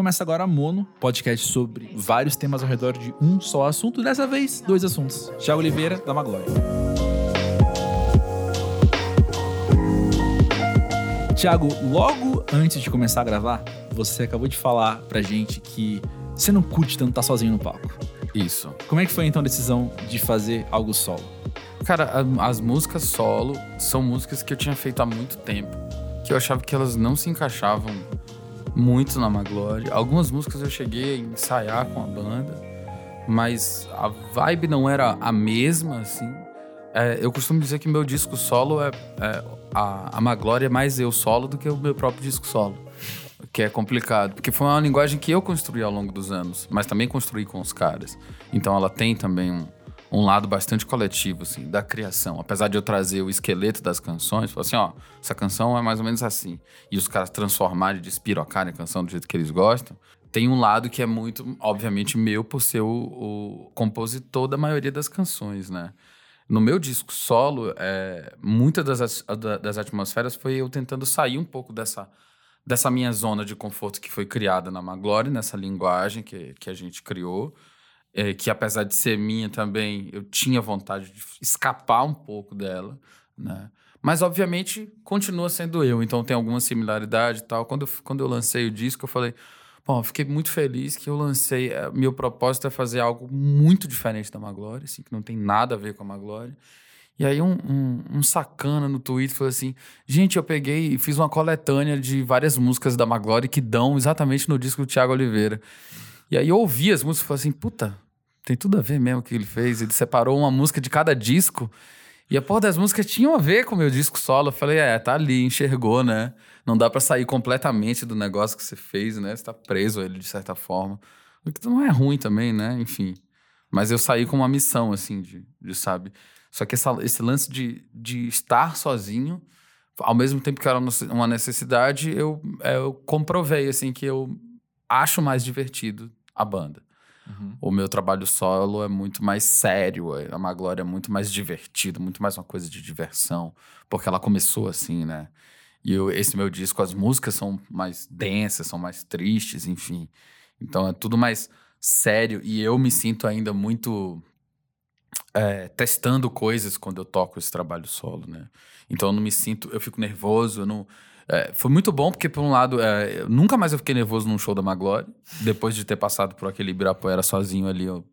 Começa agora a Mono, podcast sobre vários temas ao redor de um só assunto. Dessa vez, dois assuntos. Thiago Oliveira, da Maglória. Thiago, logo antes de começar a gravar, você acabou de falar pra gente que você não curte tanto estar sozinho no palco. Isso. Como é que foi então a decisão de fazer algo solo? Cara, as músicas solo são músicas que eu tinha feito há muito tempo, que eu achava que elas não se encaixavam muito na Maglore. Algumas músicas eu cheguei a ensaiar com a banda, mas a vibe não era a mesma, assim. É, eu costumo dizer que meu disco solo é, é a, a Maglore é mais eu solo do que o meu próprio disco solo. Que é complicado, porque foi uma linguagem que eu construí ao longo dos anos, mas também construí com os caras. Então ela tem também um, um lado bastante coletivo, assim, da criação. Apesar de eu trazer o esqueleto das canções, assim, ó, essa canção é mais ou menos assim. E os caras transformarem, despirocarem a canção do jeito que eles gostam. Tem um lado que é muito, obviamente, meu por ser o, o compositor da maioria das canções, né? No meu disco solo, é, muitas das, as- da- das atmosferas foi eu tentando sair um pouco dessa, dessa minha zona de conforto que foi criada na Maglore, nessa linguagem que, que a gente criou é, que apesar de ser minha também, eu tinha vontade de escapar um pouco dela, né? Mas, obviamente, continua sendo eu, então tem alguma similaridade e tal. Quando eu, quando eu lancei o disco, eu falei, bom, fiquei muito feliz que eu lancei. eh, Meu propósito é fazer algo muito diferente da Maglore, assim, que não tem nada a ver com a Maglore. E aí um, um, um sacana no Twitter falou assim, gente, eu peguei e fiz uma coletânea de várias músicas da Maglore que dão exatamente no disco do Thiago Oliveira. E aí eu ouvi as músicas e falei assim, puta, tem tudo a ver mesmo o que ele fez. Ele separou uma música de cada disco. E a porra das músicas tinham a ver com o meu disco solo. Eu falei, é, tá ali, enxergou, né? Não dá pra sair completamente do negócio que você fez, né? Você tá preso a ele de certa forma. O que não é ruim também, né? Enfim. Mas eu saí com uma missão, assim, de, de sabe? Só que essa- esse lance de, de estar sozinho, ao mesmo tempo que era uma necessidade, eu, é, eu comprovei, assim, que eu acho mais divertido a banda. O meu trabalho solo é muito mais sério, a Maglória é muito mais divertido, muito mais uma coisa de diversão, porque ela começou assim, né? E eu- esse meu disco, as músicas são mais densas, são mais tristes, enfim. Então é tudo mais sério e eu me sinto ainda muito é, testando coisas quando eu toco esse trabalho solo, né? Então eu não me sinto, eu fico nervoso, eu não. É, foi muito bom, porque, por um lado, é, nunca mais eu fiquei nervoso num show da Maglore. Depois de ter passado por aquele Ibirapuera sozinho ali, eu,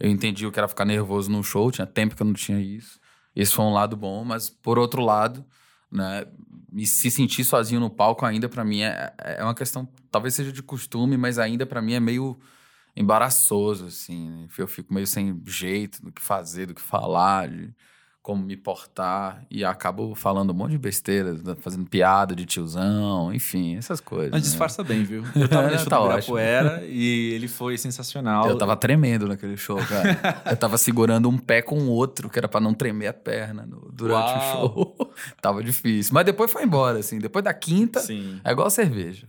eu entendi o que era ficar nervoso num show. Tinha tempo que eu não tinha isso. Esse foi um lado bom, mas, por outro lado, né, me se sentir sozinho no palco ainda, pra mim, é, é uma questão, talvez seja de costume, mas ainda pra mim é meio embaraçoso, assim. né? Eu fico meio sem jeito do que fazer, do que falar, de como me portar. E acabo falando um monte de besteiras, né, fazendo piada de tiozão, enfim, essas coisas. Mas né? disfarça bem, viu? Eu tava nesse show Tá do. Ibirapuera e ele foi sensacional. Eu tava tremendo naquele show, cara. eu tava segurando um pé com o outro, que era pra não tremer a perna no- durante Uau. o show. tava difícil. Mas depois foi embora, assim. Depois da quinta, Sim. é igual cerveja.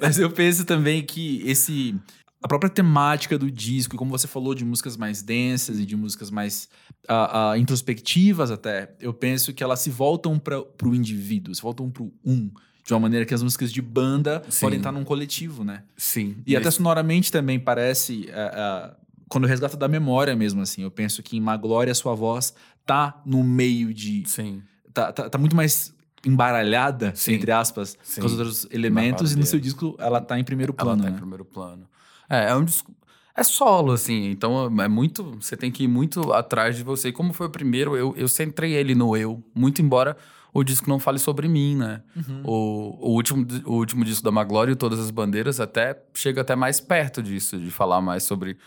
Mas eu penso também que esse. A própria temática do disco, e como você falou de músicas mais densas e de músicas mais ah, ah, introspectivas até, eu penso que elas se voltam para o indivíduo, se voltam pro um. De uma maneira que as músicas de banda Sim. podem estar num coletivo, né? Sim. E até sonoramente também parece. ah, quando eu resgato da memória mesmo, assim, eu penso que em Maglória a sua voz tá no meio de. Sim. Tá, tá, tá muito mais embaralhada, Sim. entre aspas, Sim. com os outros elementos, e no seu disco ela tá em primeiro Ela plano. tá em né? primeiro plano. É, é um disco. É solo, assim. Então é muito. Você tem que ir muito atrás de você. E como foi o primeiro, eu, eu centrei ele no eu. Muito embora o disco não fale sobre mim, né? O, o, último, o último disco da Maglória e Todas as Bandeiras até chega até mais perto disso, de falar mais sobre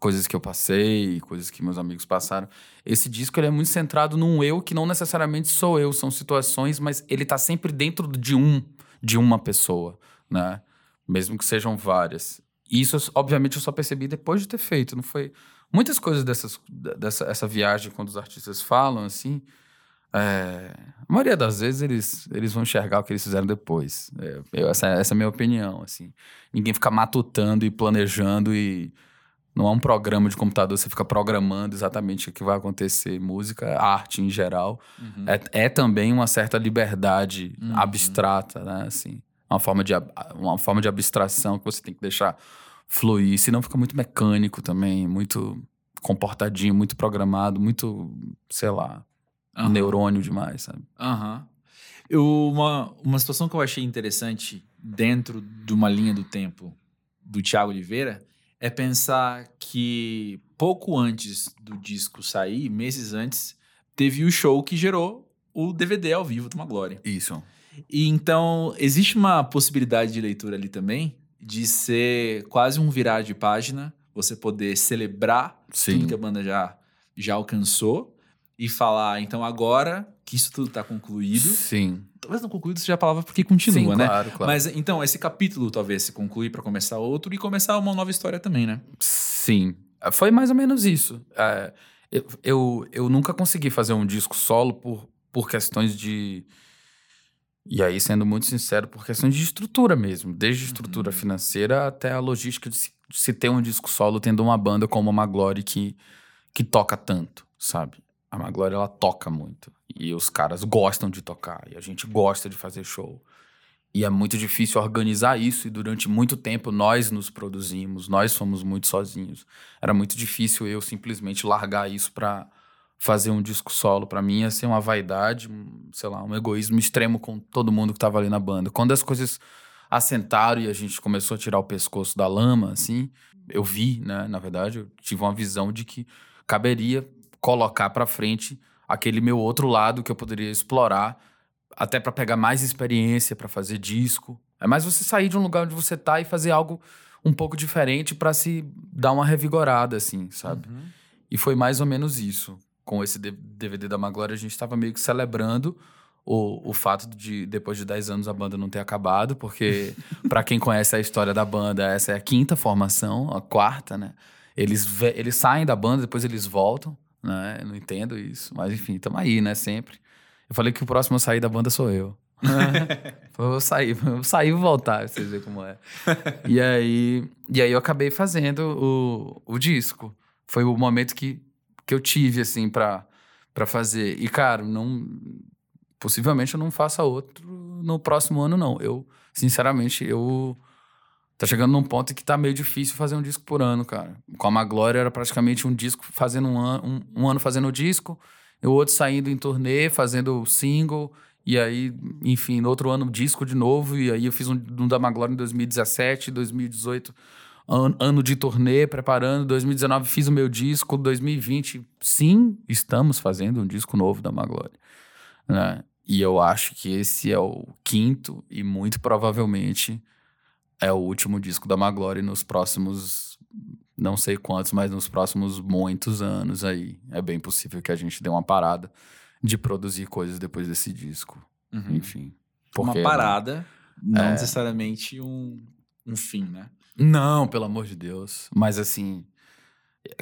coisas que eu passei, coisas que meus amigos passaram. Esse disco ele é muito centrado num eu que não necessariamente sou eu, são situações, mas ele tá sempre dentro de um, de uma pessoa, né? Mesmo que sejam várias. E isso, obviamente, eu só percebi depois de ter feito. Não foi. Muitas coisas dessas, dessa essa viagem, quando os artistas falam, assim. é, a maioria das vezes eles, eles vão enxergar o que eles fizeram depois. É, eu- essa, essa é a minha opinião, assim. Ninguém fica matutando e planejando e. Não é um programa de computador, você fica programando exatamente o que vai acontecer. Música, arte em geral. É, é também uma certa liberdade abstrata, né? Assim, uma forma de, uma forma de abstração que você tem que deixar fluir, senão fica muito mecânico também, muito comportadinho, muito programado, muito, sei lá, Aham. neurônio demais, sabe? Aham. Eu, uma, uma situação que eu achei interessante dentro de uma linha do tempo do Thiago Oliveira é pensar que pouco antes do disco sair, meses antes, teve o show que gerou o DVD ao vivo do Uma Glória. Isso. E então, existe uma possibilidade de leitura ali também de ser quase um virar de página, você poder celebrar Sim. tudo que a banda já, já alcançou e falar, então agora que isso tudo tá concluído, Sim. talvez não concluído seja a palavra porque continua, Sim, né? claro, claro. Mas então, esse capítulo talvez se conclui para começar outro e começar uma nova história também, né? Sim. Foi mais ou menos isso. É, eu, eu, eu nunca consegui fazer um disco solo por, por questões de. E aí, sendo muito sincero, por questões de estrutura mesmo. Desde estrutura Uhum. financeira até a logística de se, de se ter um disco solo tendo uma banda como a Maglore que, que toca tanto, sabe? A Maglore, ela toca muito. E os caras gostam de tocar. E a gente gosta de fazer show. E é muito difícil organizar isso, e durante muito tempo nós nos produzimos, nós fomos muito sozinhos. Era muito difícil eu simplesmente largar isso pra fazer um disco solo. Pra mim ia ser uma vaidade, um, sei lá, um egoísmo extremo com todo mundo que tava ali na banda. Quando as coisas assentaram e a gente começou a tirar o pescoço da lama, assim, eu vi, né, na verdade, eu tive uma visão de que caberia colocar pra frente aquele meu outro lado que eu poderia explorar até pra pegar mais experiência pra fazer disco. É mais você sair de um lugar onde você tá e fazer algo um pouco diferente pra se dar uma revigorada, assim, sabe? E foi mais ou menos isso. Com esse DVD da Maglória, a gente estava meio que celebrando o, o fato de, depois de 10 anos, a banda não ter acabado, porque, pra quem conhece a história da banda, essa é a quinta formação, a quarta, né? Eles, eles saem da banda, depois eles voltam, né? Eu não entendo isso. Mas enfim, estamos aí, né? Sempre. Eu falei que o próximo a sair da banda sou eu. eu vou sair, vou sair e vou voltar, pra vocês verem como é. e, aí, e aí eu acabei fazendo o, o disco. Foi o momento que, que eu tive, assim, pra, pra fazer. E, cara, não. Possivelmente eu não faça outro no próximo ano, não. Eu, sinceramente, eu. Tá chegando num ponto que tá meio difícil fazer um disco por ano, cara. Com a Maglória era praticamente um disco fazendo um ano, um, um ano fazendo o disco, e o outro saindo em turnê, fazendo single, e aí, enfim, no outro ano disco de novo, e aí eu fiz um, um da Maglória em 2017, 2018, an- ano de turnê, preparando, 2019 fiz o meu disco, 2020, sim, estamos fazendo um disco novo da Maglória, né? E eu acho que esse é o quinto e muito provavelmente é o último disco da Maglore nos próximos, não sei quantos, mas nos próximos muitos anos aí. É bem possível que a gente dê uma parada de produzir coisas depois desse disco. Uhum. Enfim. Uma Porque- parada, não É. necessariamente um, um fim, né? Não, pelo amor de Deus. Mas assim.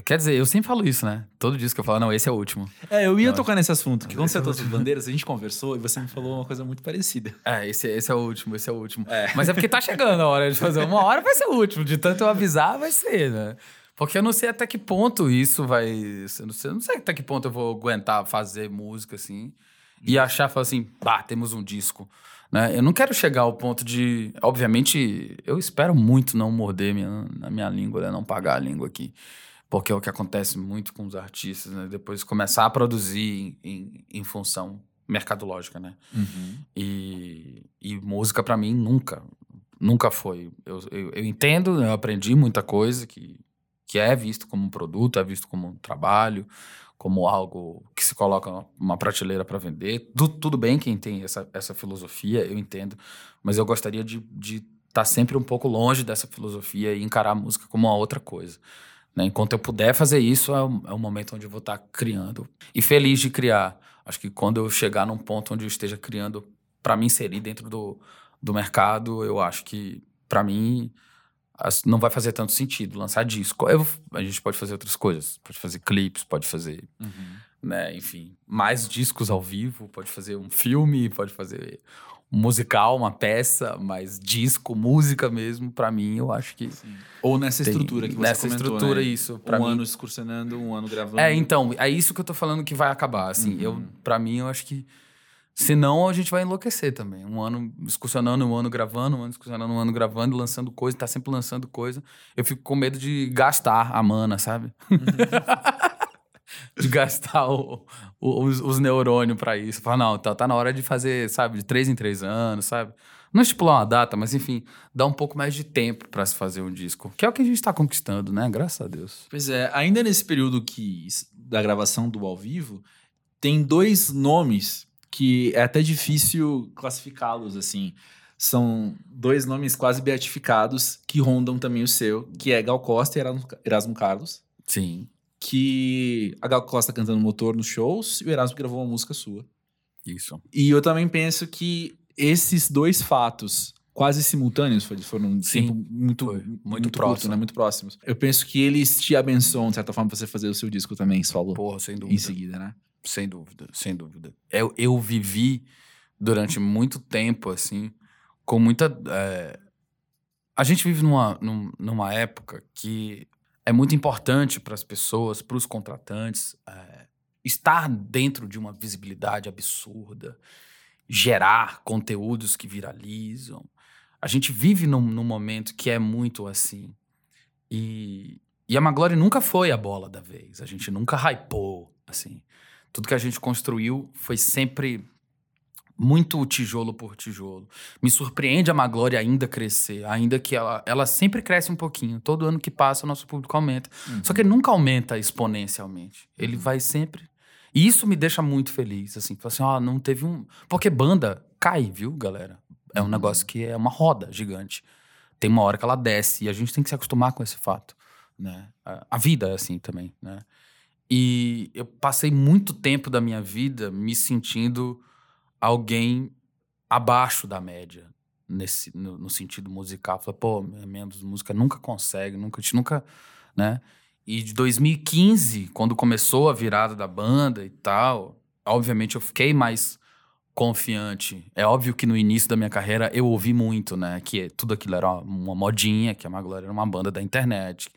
Quer dizer, eu sempre falo isso, né? Todo disco que eu falo, não, esse é o último. É, eu ia tocar nesse assunto, que quando Esse você é trouxe bandeiras, a gente conversou e você me falou uma coisa muito parecida. É, esse, esse é o último, esse é o último. É. Mas é porque tá chegando a hora de fazer. Uma hora vai ser o último. De tanto eu avisar, vai ser, né? Porque eu não sei até que ponto isso vai. Eu não sei, eu não sei até que ponto eu vou aguentar fazer música assim. E achar, falar assim, pá, temos um disco. Né? Eu não quero chegar ao ponto de. Obviamente, eu espero muito não morder minha, na minha língua, né? não pagar a língua aqui. Porque é o que acontece muito com os artistas, né? Depois começar a produzir em, em, em função mercadológica, né? E, e música pra mim nunca, nunca foi. Eu, eu, eu entendo, eu aprendi muita coisa que, que é visto como um produto, é visto como um trabalho, como algo que se coloca uma prateleira para vender. Tudo bem quem tem essa, essa filosofia, eu entendo, mas eu gostaria de estar sempre um pouco longe dessa filosofia e encarar a música como uma outra coisa. né? Enquanto eu puder fazer isso, é o, é momento onde eu vou estar criando. E feliz de criar. Acho que quando eu chegar num ponto onde eu esteja criando para me inserir dentro do, do mercado, eu acho que, para mim, as- não vai fazer tanto sentido lançar disco. Eu- a gente pode fazer outras coisas. Pode fazer clipes, pode fazer, né, enfim, mais discos ao vivo, pode fazer um filme, pode fazer um musical, uma peça, mas disco, música mesmo, para mim, eu acho que Ou nessa tem- estrutura que você nessa comentou, estrutura né? isso, para um mim. ano excursionando, um ano gravando. É, então, é isso que eu tô falando que vai acabar, assim. Uhum. Eu, para mim, eu acho que Senão a gente vai enlouquecer também. Um ano excursionando, um ano gravando, um ano excursionando, um ano gravando, lançando coisa, tá sempre lançando coisa. Eu fico com medo de gastar a mana, sabe? de gastar o, o, os, os neurônios para isso. Falar, não, tá, tá na hora de fazer, sabe, de três em três anos, sabe? Não estipular uma data, mas enfim, dá um pouco mais de tempo para se fazer um disco. Que é o que a gente tá conquistando, né? Graças a Deus. Pois é, ainda nesse período que da gravação do ao vivo, tem dois nomes que é até difícil classificá-los assim. São dois nomes quase beatificados que rondam também o seu, que é Gal Costa e Erasmo Carlos. Sim. Que a Gal Costa cantando motor nos shows e o Erasmo gravou uma música sua. Isso. E eu também penso que esses dois fatos quase simultâneos, foram um Sim, tempo muito, muito muito, próximo. curto, né? Muito próximos. Eu penso que eles te abençoam, de certa forma, pra você fazer o seu disco também, solo, Porra, sem em dúvida. seguida, né? Sem dúvida, sem dúvida. Eu, eu vivi durante muito tempo, assim, com muita. é, A gente vive numa, num- numa época que é muito importante para as pessoas, para os contratantes, é, estar dentro de uma visibilidade absurda, gerar conteúdos que viralizam. A gente vive num, num momento que é muito assim. E, e a Maglore nunca foi a bola da vez. A gente nunca hypou, assim. Tudo que a gente construiu foi sempre muito tijolo por tijolo. Me surpreende a Maglore ainda crescer, ainda que ela, ela sempre cresce um pouquinho. Todo ano que passa, o nosso público aumenta. Só que ele nunca aumenta exponencialmente. Ele vai sempre. E isso me deixa muito feliz, assim. Assim, ó, não teve um. Porque banda cai, viu, galera? É um Uhum. negócio que é uma roda gigante. Tem uma hora que ela desce e a gente tem que se acostumar com esse fato, né? A- A vida é assim também, né? E eu passei muito tempo da minha vida me sentindo alguém abaixo da média nesse no, no sentido musical. Falei, pô, minha, minha música nunca consegue, nunca, a gente nunca, né? E de 2015, quando começou a virada da banda e tal, obviamente eu fiquei mais confiante. É óbvio que no início da minha carreira eu ouvi muito, né? Que tudo aquilo era uma modinha, que a Maglória era uma banda da internet,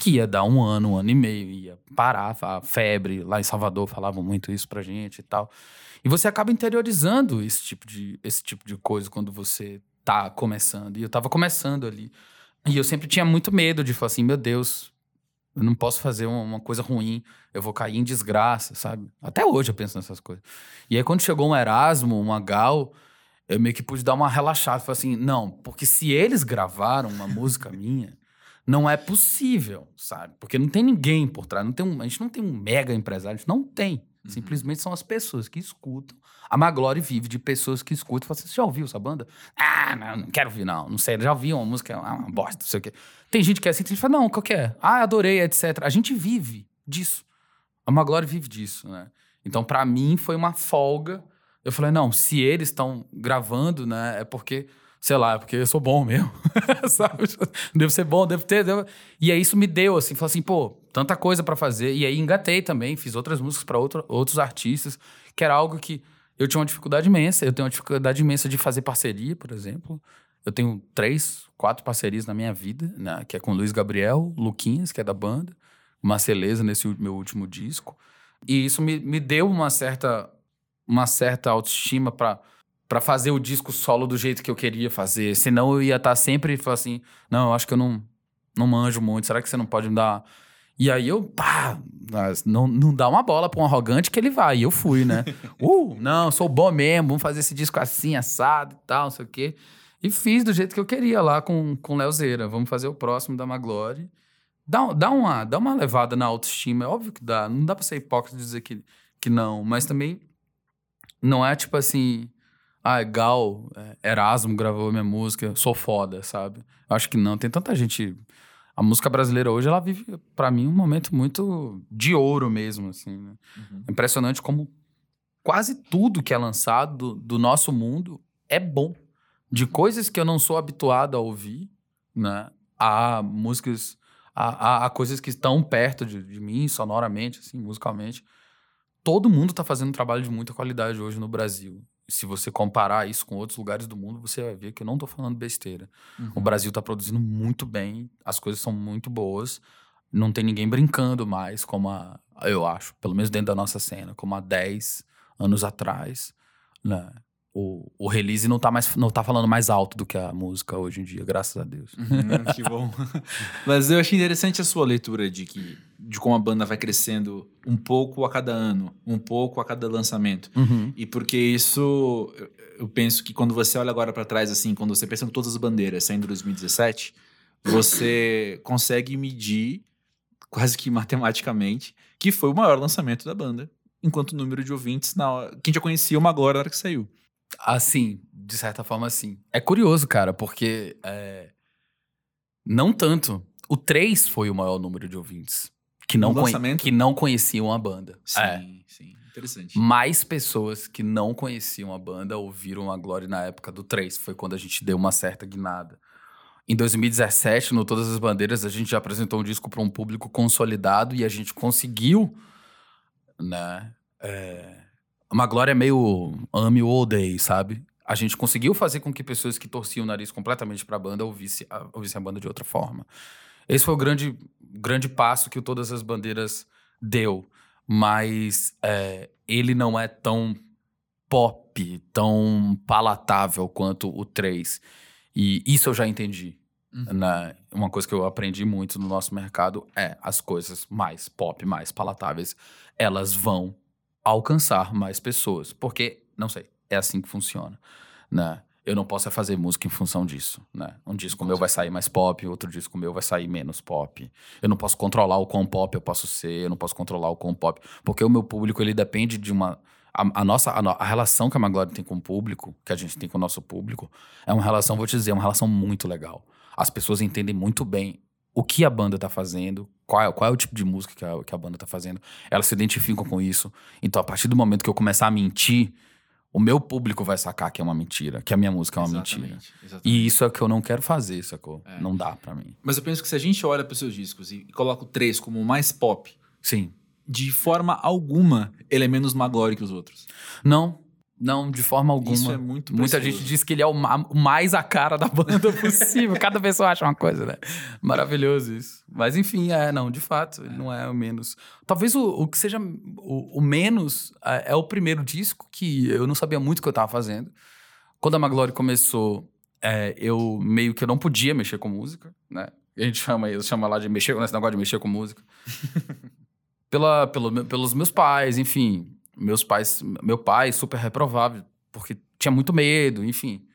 que ia dar um ano, um ano e meio, ia parar, a febre. Lá em Salvador falavam muito isso pra gente e tal. E você acaba interiorizando esse tipo de, esse tipo de coisa quando você tá começando. E eu tava começando ali. E eu sempre tinha muito medo de falar assim, meu Deus, eu não posso fazer uma, coisa ruim, eu vou cair em desgraça, sabe? Até hoje eu penso nessas coisas. E aí quando chegou um Erasmo, uma Gal, eu meio que pude dar uma relaxada. Falei assim, não, porque se eles gravaram uma música minha, não é possível, sabe? Porque não tem ninguém por trás, não tem um, a gente não tem um mega empresário, a gente não tem. Simplesmente são as pessoas que escutam. A Maglore vive de pessoas que escutam e falam assim: você já ouviu essa banda? Ah, não, não quero ouvir, não. Não sei, já ouvi uma música, é uma bosta, não sei o quê. Tem gente que é assim, tem gente que fala, não, qual que é? Ah, adorei, etc. A gente vive disso. A Maglore vive disso, né? Então, pra mim, foi uma folga. Eu falei, não, se eles estão gravando, né, é porque, sei lá, é porque eu sou bom mesmo. Sabe? Devo ser bom, devo ter. Devo... E aí isso me deu, assim, falei assim, pô, tanta coisa pra fazer. E aí engatei também, fiz outras músicas pra outro, outros artistas, que era algo que eu tinha uma dificuldade imensa. Eu tenho uma dificuldade imensa de fazer parceria, por exemplo. Eu tenho três, quatro parcerias na minha vida, né? Que é com Luiz Gabriel, Luquinhas, que é da banda, Marceleza, nesse meu último disco. E isso me, me deu uma certa, uma certa autoestima pra para fazer o disco solo do jeito que eu queria fazer. Senão eu ia estar sempre falando assim: não, eu acho que eu não, não manjo muito. Será que você não pode me dar. E aí eu, pá, não, não dá uma bola pra um arrogante que ele vai. E eu fui, né? uh, não, sou bom mesmo, vamos fazer esse disco assim, assado e tal, não sei o quê. E fiz do jeito que eu queria lá com, com Leozeira. Vamos fazer o próximo da Maglore. Dá, dá, uma, dá uma levada na autoestima, é óbvio que dá. Não dá pra ser hipócrita dizer que, que não, mas também não é tipo assim. Ah, Gal, é, Erasmo gravou minha música, sou foda, sabe? Eu acho que não, tem tanta gente. A música brasileira hoje, ela vive, pra mim, um momento muito de ouro mesmo, assim, né? É impressionante como quase tudo que é lançado do, do nosso mundo é bom. De coisas que eu não sou habituado a ouvir, né? A músicas, a, a, a coisas que estão perto de, de mim, sonoramente, assim, musicalmente. Todo mundo tá fazendo um trabalho de muita qualidade hoje no Brasil. Se você comparar isso com outros lugares do mundo, você vai ver que eu não tô falando besteira. O Brasil tá produzindo muito bem, as coisas são muito boas. Não tem ninguém brincando mais, como a, eu acho, pelo menos dentro da nossa cena, como há 10 anos atrás. né? O, o release não tá, mais, não tá falando mais alto do que a música hoje em dia, graças a Deus. Hum, que bom. Mas eu achei interessante a sua leitura de que de como a banda vai crescendo um pouco a cada ano, um pouco a cada lançamento. Uhum. E porque isso, eu- penso que quando você olha agora pra trás, assim, quando você pensa em todas as bandeiras saindo em 2017, você consegue medir, quase que matematicamente, que foi o maior lançamento da banda, enquanto número de ouvintes, na hora, quem já conhecia uma agora na hora que saiu. Assim, de certa forma, sim. É curioso, cara, porque é, não tanto. O 3 foi o maior número de ouvintes que não, que não conheciam a banda. Sim, É. sim, interessante. Mais pessoas que não conheciam a banda ouviram a Glória na época do 3. Foi quando a gente deu uma certa guinada. Em 2017, no Todas as Bandeiras, a gente já apresentou um disco para um público consolidado e a gente conseguiu, né? É, uma glória meio ame ou odeie, sabe? A gente conseguiu fazer com que pessoas que torciam o nariz completamente para a banda ouvissem a, a banda de outra forma. Esse foi o grande, grande passo que o Todas as Bandeiras deu. Mas é, ele não é tão pop, tão palatável quanto o 3. E isso eu já entendi. Uhum. né? Uma coisa que eu aprendi muito no nosso mercado é as coisas mais pop, mais palatáveis, elas vão alcançar mais pessoas. Porque, não sei, é assim que funciona. Né? Eu não posso é fazer música em função disso. Né? Um disco meu vai sair mais pop, outro disco meu vai sair menos pop. Eu não posso controlar o quão pop eu posso ser, eu não posso controlar o quão pop. Porque o meu público, ele depende de uma. A, a nossa a, a relação que a Maglore tem com o público, que a gente tem com o nosso público, é uma relação, vou te dizer, é uma relação muito legal. As pessoas entendem muito bem o que a banda tá fazendo, qual é, qual é o tipo de música que a, que a banda tá fazendo. Elas se identificam com isso. Então, a partir do momento que eu começar a mentir, o meu público vai sacar que é uma mentira, que a minha música é uma mentira. Exatamente, exatamente. E isso é o que eu não quero fazer, sacou? É. Não dá pra mim. Mas eu penso que se a gente olha para seus discos e coloca o 3 como o mais pop, Sim. de forma alguma ele é menos Maglore que os outros. Não, não, de forma alguma. Isso é muito Muita gente diz que ele é o, ma- o mais a cara da banda possível. Cada pessoa acha uma coisa, né? Maravilhoso isso. Mas enfim, é, não, de fato, ele não é o menos. Talvez o, o que seja o, o menos é, é o primeiro disco que eu não sabia muito o que eu tava fazendo. Quando a Maglore começou, é, eu meio que eu não podia mexer com música, né? A gente chama, eu chama lá de mexer, nesse negócio de mexer com música. Pela, pelo, pelos meus pais, enfim. Meus pais, meu pai super reprovável, porque tinha muito medo, enfim.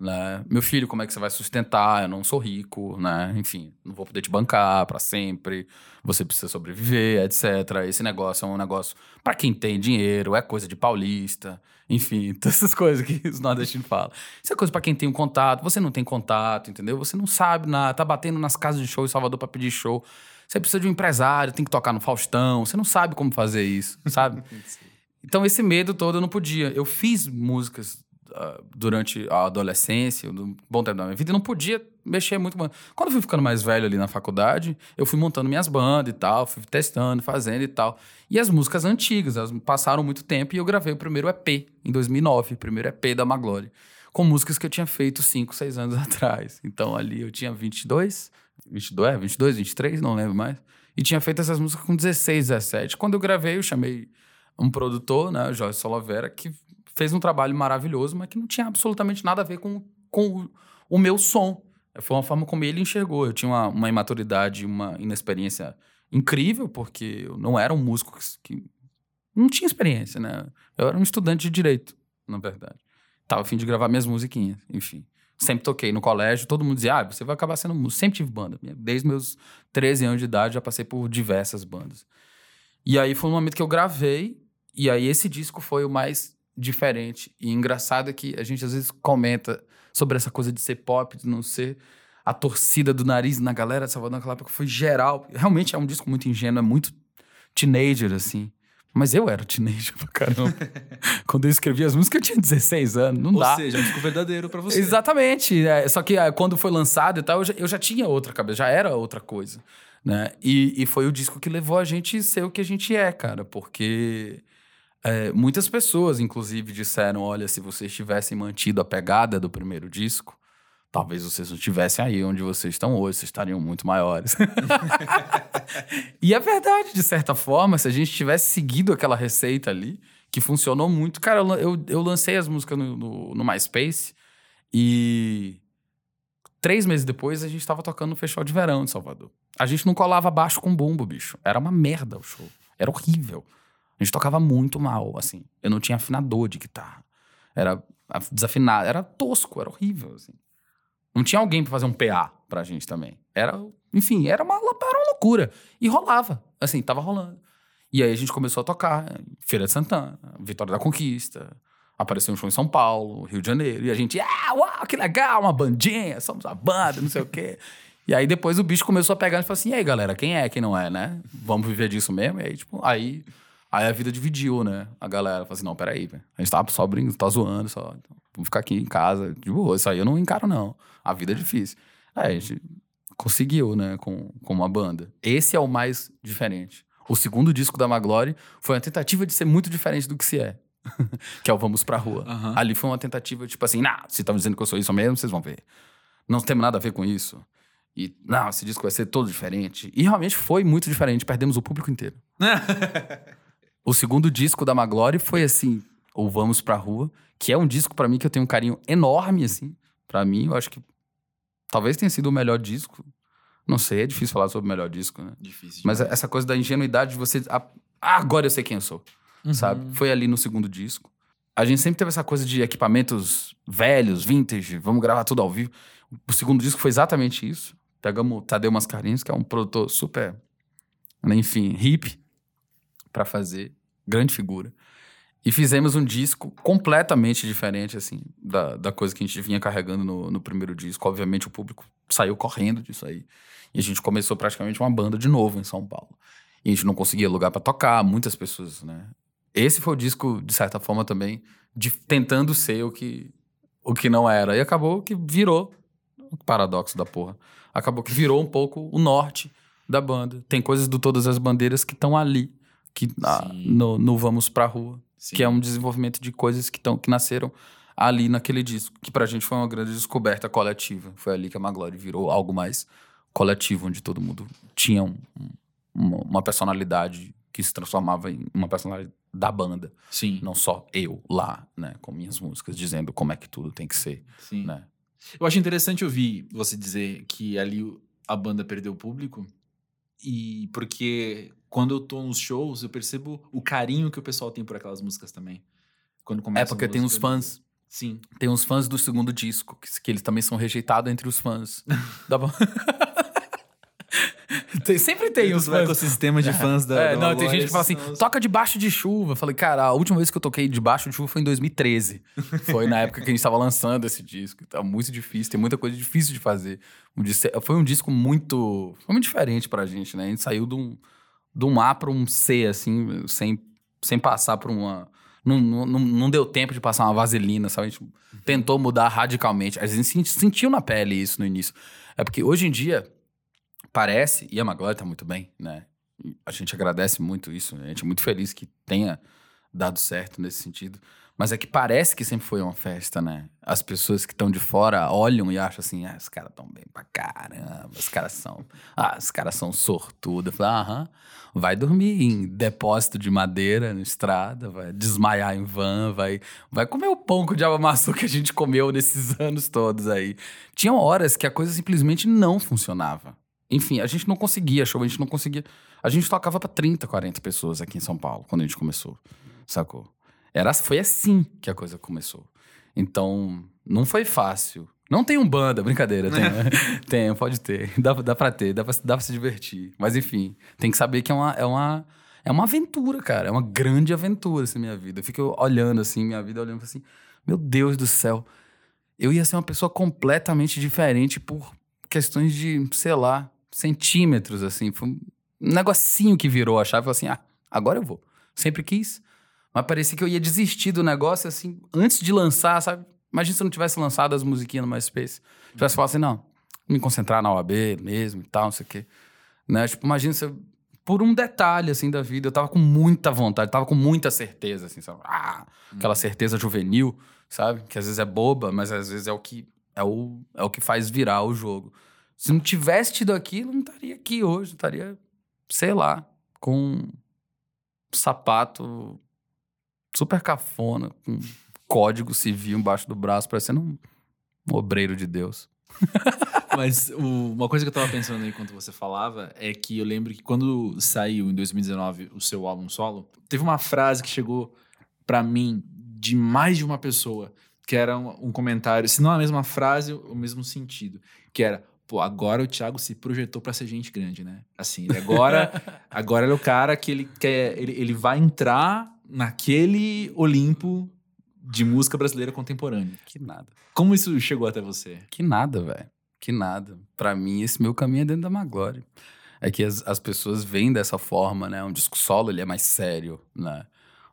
Né? Meu filho, como é que você vai sustentar? Eu não sou rico, né? Enfim, não vou poder te bancar para sempre. Você precisa sobreviver, etc. Esse negócio é um negócio para quem tem dinheiro, é coisa de paulista. Enfim, todas essas coisas que os nordestinos falam. Isso é coisa para quem tem um contato. Você não tem contato, entendeu? Você não sabe nada. Tá batendo nas casas de show em Salvador para pedir show. Você precisa de um empresário, tem que tocar no Faustão. Você não sabe como fazer isso, sabe? Então, esse medo todo eu não podia. Eu fiz músicas ah, durante a adolescência, um bom tempo da minha vida, e não podia mexer muito. Quando eu fui ficando mais velho ali na faculdade, eu fui montando minhas bandas e tal, fui testando, fazendo e tal. E as músicas antigas, elas passaram muito tempo e eu gravei o primeiro EP em 2009, o primeiro EP da Maglore, com músicas que eu tinha feito 5, 6 anos atrás. Então, ali eu tinha 22, 22, é, 22, 23, não lembro mais. E tinha feito essas músicas com 16, 17. Quando eu gravei, eu chamei um produtor, né, Jorge Solovera, que fez um trabalho maravilhoso, mas que não tinha absolutamente nada a ver com, com o, o meu som. Foi uma forma como ele enxergou. Eu tinha uma, uma imaturidade, uma inexperiência incrível, porque eu não era um músico que, que não tinha experiência, né? Eu era um estudante de direito, na verdade. Tava a fim de gravar minhas musiquinhas, enfim. Sempre toquei no colégio, todo mundo dizia, ah, você vai acabar sendo músico. Sempre tive banda. Desde meus 13 anos de idade, já passei por diversas bandas. E aí foi um momento que eu gravei, e aí esse disco foi o mais diferente. E engraçado é que a gente às vezes comenta sobre essa coisa de ser pop, de não ser a torcida do nariz na galera de Salvador naquela época foi geral. Realmente é um disco muito ingênuo, é muito teenager, assim. Mas eu era teenager pra caramba. Quando eu escrevi as músicas, eu tinha 16 anos. Não Ou dá. seja, é um disco verdadeiro pra você. Exatamente. é, só que ah, quando foi lançado e tal, eu já, eu já tinha outra cabeça, já era outra coisa. Né? E, e foi o disco que levou a gente a ser o que a gente é, cara. Porque é, muitas pessoas, inclusive, disseram: olha, se vocês tivessem mantido a pegada do primeiro disco, talvez vocês não estivessem aí onde vocês estão hoje, vocês estariam muito maiores. e é verdade, de certa forma, se a gente tivesse seguido aquela receita ali, que funcionou muito. Cara, eu, eu, lancei as músicas no, no, no MySpace e três meses depois a gente tava tocando no Festival de Verão de Salvador. A gente não colava baixo com bumbo, bicho. Era uma merda o show. Era horrível. A gente tocava muito mal, assim. Eu não tinha afinador de guitarra. Era desafinado, era tosco, era horrível, assim. Não tinha alguém pra fazer um PA pra gente também. Era, enfim, era uma, era uma loucura. E rolava, assim, tava rolando. E aí a gente começou a tocar Feira de Santana, Vitória da Conquista, apareceu um show em São Paulo, Rio de Janeiro, e a gente, ah, uau, que legal, uma bandinha, somos a banda, não sei o quê. E aí depois o bicho começou a pegar e falou assim: e aí, galera, quem é, quem não é, né? Vamos viver disso mesmo? E aí, tipo, aí, aí a vida dividiu, né? A galera falou assim: não, peraí, velho. A gente tava só brincando, tá zoando, só. Então, vamos ficar aqui em casa. De boa, isso aí eu não encaro, não. A vida é difícil. Aí a gente conseguiu, né, com, com uma banda. Esse é o mais diferente. O segundo disco da Maglory foi uma tentativa de ser muito diferente do que se é. que é o Vamos Pra Rua. Aham. Ali foi uma tentativa, tipo assim, nah, vocês estão dizendo que eu sou isso mesmo, vocês vão ver. Não tem nada a ver com isso. E, não, esse disco vai ser todo diferente. E realmente foi muito diferente, perdemos o público inteiro. o segundo disco da Maglory foi assim, o Vamos Pra Rua, que é um disco pra mim que eu tenho um carinho enorme, assim. Pra mim, eu acho que talvez tenha sido o melhor disco. Não sei, é difícil falar sobre o melhor disco, né? Difícil. Mas demais. essa coisa da ingenuidade de você. Ah, agora eu sei quem eu sou Uhum. sabe? Foi ali no segundo disco. A gente sempre teve essa coisa de equipamentos velhos, vintage, vamos gravar tudo ao vivo. O segundo disco foi exatamente isso. Pegamos o Tadeu Mascarenhas, que é um produtor super, né, enfim, hip, pra fazer. Grande figura. E fizemos um disco completamente diferente, assim, da, da coisa que a gente vinha carregando no, no primeiro disco. Obviamente, o público saiu correndo disso aí. E a gente começou praticamente uma banda de novo em São Paulo. E a gente não conseguia lugar pra tocar, muitas pessoas, né? Esse foi o disco, de certa forma, também, de tentando ser o que, o que não era. E acabou que virou. Paradoxo da porra. Acabou que virou um pouco o norte da banda. Tem coisas do Todas as Bandeiras que estão ali. Que, ah, no, no Vamos Pra Rua. Sim. Que é um desenvolvimento de coisas que, tão, que nasceram ali naquele disco. Que pra gente foi uma grande descoberta coletiva. Foi ali que a Maglory virou algo mais coletivo, onde todo mundo tinha um- um- uma, personalidade que se transformava em uma personalidade da banda. Sim. Não só eu lá, né, com minhas músicas, dizendo como é que tudo tem que ser, Sim. né? Eu acho interessante ouvir você dizer que ali a banda perdeu o público. E porque quando eu tô nos shows, eu percebo o carinho que o pessoal tem por aquelas músicas também. Quando começa É porque tem uns fãs, Sim. tem uns fãs do segundo disco, que, que eles também são rejeitados entre os fãs. da banda. Tem- sempre tem os fãs. ecossistema de fãs da. É, não, tem gente que fala assim, toca debaixo de chuva. Eu falei, cara, a última vez que eu toquei debaixo de chuva foi em 2013. Foi na época que a gente tava lançando esse disco. Tá muito difícil, tem muita coisa difícil de fazer. Um disco- foi um disco muito. Foi muito diferente pra gente, né? A gente saiu de um, de um A pra um C, assim, sem, sem passar por uma. Não, não, não- deu tempo de passar uma vaselina, sabe? A gente tentou mudar radicalmente. A gente senti- sentiu na pele isso no início. É porque hoje em dia, parece, e a Maglory tá muito bem, né? A gente agradece muito isso, né? a gente é muito feliz que tenha dado certo nesse sentido. Mas é que parece que sempre foi uma festa, né? As pessoas que estão de fora olham e acham assim, ah, os caras tão bem pra caramba, os caras são, ah, os caras são sortudos. Falo, aham, vai dormir em depósito de madeira na estrada, vai desmaiar em van, vai, vai comer o pão com o diabo amassou que a gente comeu nesses anos todos aí. Tinham horas que a coisa simplesmente não funcionava. Enfim, a gente não conseguia show, a gente não conseguia. A gente tocava pra 30, 40 pessoas aqui em São Paulo quando a gente começou, sacou? Era, foi assim que a coisa começou. Então, não foi fácil. Não tem um banda, brincadeira, tem, né? tem, pode ter. Dá, dá pra ter, dá pra, dá pra se divertir. Mas enfim, tem que saber que é uma, é uma, é uma aventura, cara. É uma grande aventura essa minha vida. Eu fico olhando assim, minha vida, olhando assim, meu Deus do céu. Eu ia ser uma pessoa completamente diferente por questões de, sei lá, centímetros, assim. Foi um negocinho que virou a chave. Assim, ah, agora eu vou. Sempre quis. Mas parecia que eu ia desistir do negócio, assim, antes de lançar, sabe? Imagina se eu não tivesse lançado as musiquinhas no MySpace. Tivesse falado assim, não, me concentrar na OAB mesmo e tal, não sei o quê. Né? Tipo, imagina se eu, por um detalhe, assim, da vida, eu tava com muita vontade, tava com muita certeza, assim, sabe? Ah, aquela certeza juvenil, sabe? Que às vezes é boba, mas às vezes é o que, é o, é o que faz virar o jogo. Se não tivesse tido aquilo, não estaria aqui hoje, estaria, sei lá, com um sapato super cafona, com código civil embaixo do braço, parecendo um, um obreiro de Deus. Mas o- uma coisa que eu tava pensando enquanto você falava é que eu lembro que quando saiu em 2019 o seu álbum solo, teve uma frase que chegou pra mim de mais de uma pessoa, que era um, um comentário, se não a mesma frase, o mesmo sentido, que era Pô, agora o Thiago se projetou pra ser gente grande, né? Assim, agora, agora ele é o cara que ele quer, ele, ele vai entrar naquele Olimpo de música brasileira contemporânea. Que nada. Como isso chegou até você? Que nada, velho. Que nada. Pra mim, esse meu caminho é dentro da Maglória. É que as, as pessoas veem dessa forma, né? Um disco solo, ele é mais sério, né?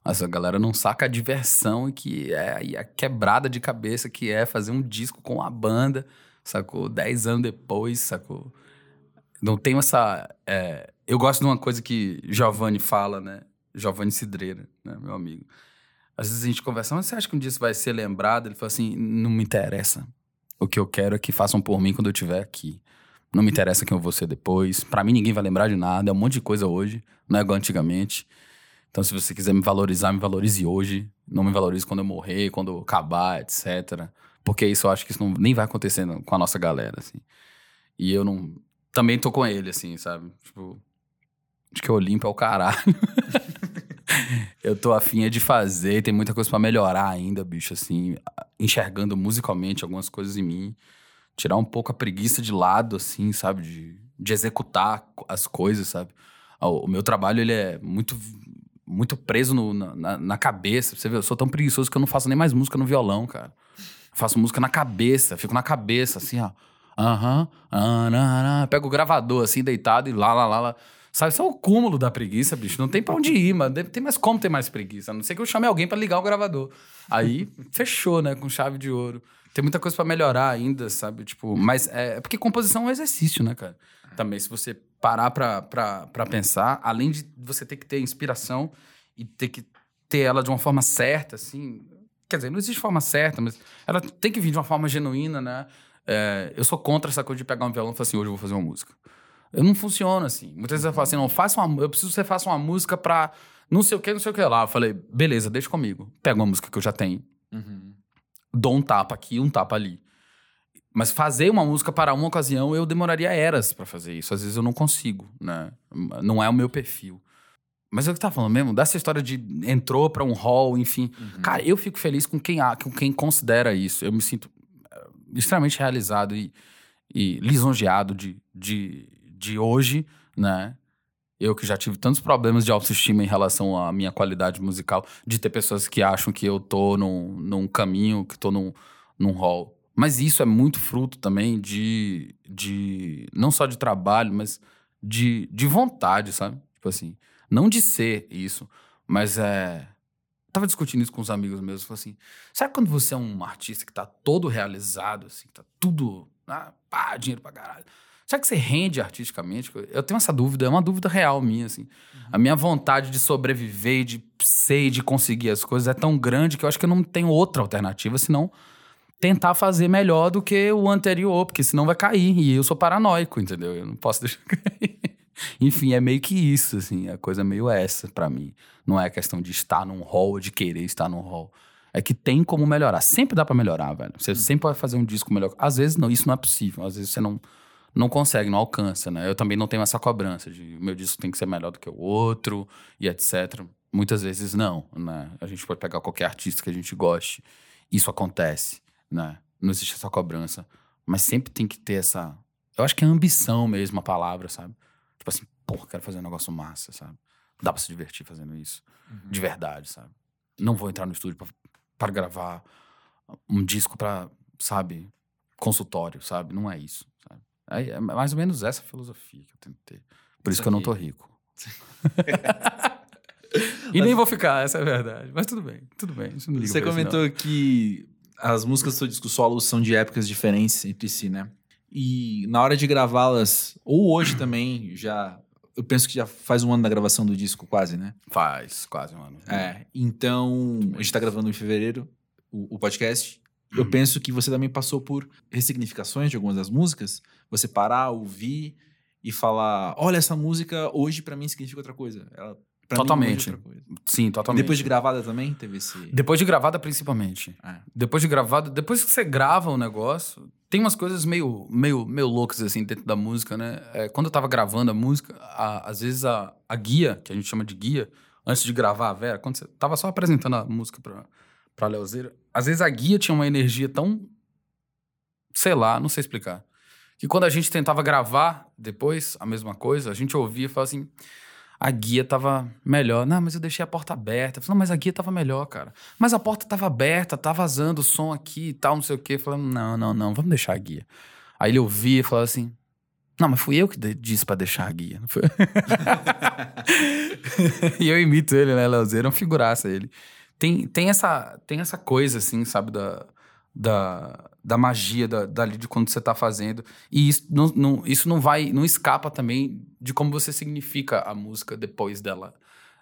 Mas a galera não saca a diversão e que é e a quebrada de cabeça que é fazer um disco com a banda, sacou? Dez anos depois, sacou? Não tem essa... é, Eu gosto de uma coisa que Giovanni fala, né? Giovanni Cidreira, né? Meu amigo. Às vezes a gente conversa, mas você acha que um dia você vai ser lembrado? Ele fala assim, não me interessa. O que eu quero é que façam por mim quando eu estiver aqui. Não me interessa quem eu vou ser depois. Pra mim, ninguém vai lembrar de nada. É um monte de coisa hoje. Não é igual antigamente. Então, se você quiser me valorizar, me valorize hoje. Não me valorize quando eu morrer, quando eu acabar, etc. Porque isso eu acho que isso não, nem vai acontecer não, com a nossa galera, assim. E eu não... Também tô com ele, assim, sabe? Tipo... Acho que o Olimpo é o caralho. eu tô afim é de fazer. Tem muita coisa pra melhorar ainda, bicho, assim. Enxergando musicalmente algumas coisas em mim tirar um pouco a preguiça de lado, assim, sabe? De, de executar as coisas, sabe? O, o meu trabalho, ele é muito, muito preso no- na- na cabeça. Você vê, eu sou tão preguiçoso que eu não faço nem mais música no violão, cara. Faço música na cabeça, fico na cabeça, assim, ó. Aham, ah, na. pego o gravador, assim, deitado e lá, lá, lá, lá. Sabe, isso é o cúmulo da preguiça, bicho. Não tem pra onde ir, mano. Tem mais como ter mais preguiça. A não ser que eu chame alguém pra ligar o gravador. Aí, fechou, né? Com chave de ouro. Tem muita coisa pra melhorar ainda, sabe? Tipo, mas é, é porque composição é um exercício, né, cara? Também, se você parar pra, pra, pra pensar, além de você ter que ter inspiração e ter que ter ela de uma forma certa, assim. Quer dizer, não existe forma certa, mas ela tem que vir de uma forma genuína, né? É, eu sou contra essa coisa de pegar um violão e falar assim, hoje eu vou fazer uma música. Eu não funciona assim. Muitas vezes eu falo assim, não, faça uma, eu preciso que você faça uma música pra não sei o que, não sei o que lá. Eu falei, beleza, deixa comigo. Pega uma música que eu já tenho, dou um tapa aqui, um tapa ali. Mas fazer uma música para uma ocasião, eu demoraria eras pra fazer isso. Às vezes eu não consigo, né? Não é o meu perfil. Mas é o que tá falando mesmo, dessa história de entrou pra um hall, enfim. Cara, eu fico feliz com quem, com quem considera isso. Eu me sinto eh, extremamente realizado e, e lisonjeado de, de, de hoje, né? Eu que já tive tantos problemas de autoestima em relação à minha qualidade musical, de ter pessoas que acham que eu tô num, num caminho, que tô num, num hall. Mas isso é muito fruto também de, de não só de trabalho, mas de, de vontade, sabe? Tipo assim, não de ser isso, mas é. Tava discutindo isso com os amigos meus, falei assim: sabe quando você é um artista que tá todo realizado, assim, tá tudo. Ah, pá, dinheiro pra caralho. Será que você rende artisticamente? Eu tenho essa dúvida, é uma dúvida real minha, assim. A minha vontade de sobreviver, de ser e de conseguir as coisas é tão grande que eu acho que eu não tenho outra alternativa, senão tentar fazer melhor do que o anterior, porque senão vai cair. E eu sou paranoico, entendeu? Eu não posso deixar cair. Enfim, é meio que isso, assim. A coisa é meio essa pra mim. Não é questão de estar num hall, de querer estar num hall. É que tem como melhorar. Sempre dá pra melhorar, velho. Você sempre pode fazer um disco melhor. Às vezes não, isso não é possível. Às vezes você não, não consegue, não alcança, né? Eu também não tenho essa cobrança de meu disco tem que ser melhor do que o outro e etc. Muitas vezes não, né? A gente pode pegar qualquer artista que a gente goste. Isso acontece, né? Não existe essa cobrança. Mas sempre tem que ter essa. Eu acho que é ambição mesmo a palavra, sabe? Tipo assim, porra, quero fazer um negócio massa, sabe? Dá pra se divertir fazendo isso. De verdade, sabe? Não vou entrar no estúdio pra, pra gravar um disco pra, sabe, consultório, sabe? Não é isso, sabe? É, é mais ou menos essa filosofia que eu tento ter. Por isso que eu não tô rico. e nem vou ficar, essa é a verdade. Mas tudo bem, tudo bem. Isso não liga Você pra isso, não. comentou que as músicas do seu disco solo são de épocas diferentes entre si, né? E na hora de gravá-las, ou hoje também, já. Eu penso que já faz um ano da gravação do disco, quase, né? Faz, quase, mano. É. Então, a gente tá gravando em fevereiro o, o podcast. Eu Uhum. penso que você também passou por ressignificações de algumas das músicas. Você parar, ouvir e falar: olha, essa música hoje pra mim significa outra coisa. Ela Pra Totalmente. é outra coisa. Sim, totalmente. depois de gravada também teve esse. Depois de gravada, principalmente. É. Depois de gravada, depois que você grava o negócio, tem umas coisas meio, meio, meio loucas assim dentro da música, né? É, quando eu tava gravando a música, a- às vezes a, a guia, que a gente chama de guia, antes de gravar a Vera, quando você tava só apresentando a música pra, pra Leozeira, às vezes a guia tinha uma energia tão. sei lá, não sei explicar. Que quando a gente tentava gravar depois a mesma coisa, a gente ouvia e falava assim. A guia tava melhor. Não, mas eu deixei a porta aberta. Falei, mas a guia tava melhor, cara. Mas a porta tava aberta, tá vazando o som aqui e tal, não sei o quê. Falando, não, não, não, vamos deixar a guia. Aí ele ouvia e falava assim: Não, mas fui eu que disse pra deixar a guia. Não foi? e eu imito ele, né, Leozeiro? É um figuraça ele. Tem, tem, essa, tem essa coisa, assim, sabe, da, da, da magia da, dali de quando você tá fazendo. E isso não, não, isso não vai, não escapa também de como você significa a música depois dela,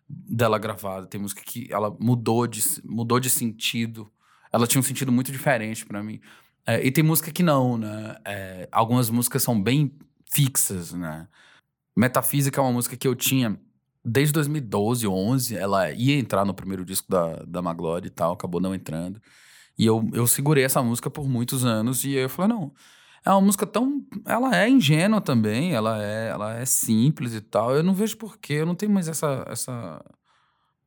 dela gravada. Tem música que ela mudou de, mudou de sentido. Ela tinha um sentido muito diferente pra mim. É, e tem música que não, né? É, algumas músicas são bem fixas, né? Metafísica é uma música que eu tinha desde 2012 ou 11. Ela ia entrar no primeiro disco da, da Maglore e tal, acabou não entrando. E eu, eu segurei essa música por muitos anos e eu falei, não, é uma música tão... Ela é ingênua também, ela é, ela é simples e tal. Eu não vejo porquê, eu não tenho mais essa... essa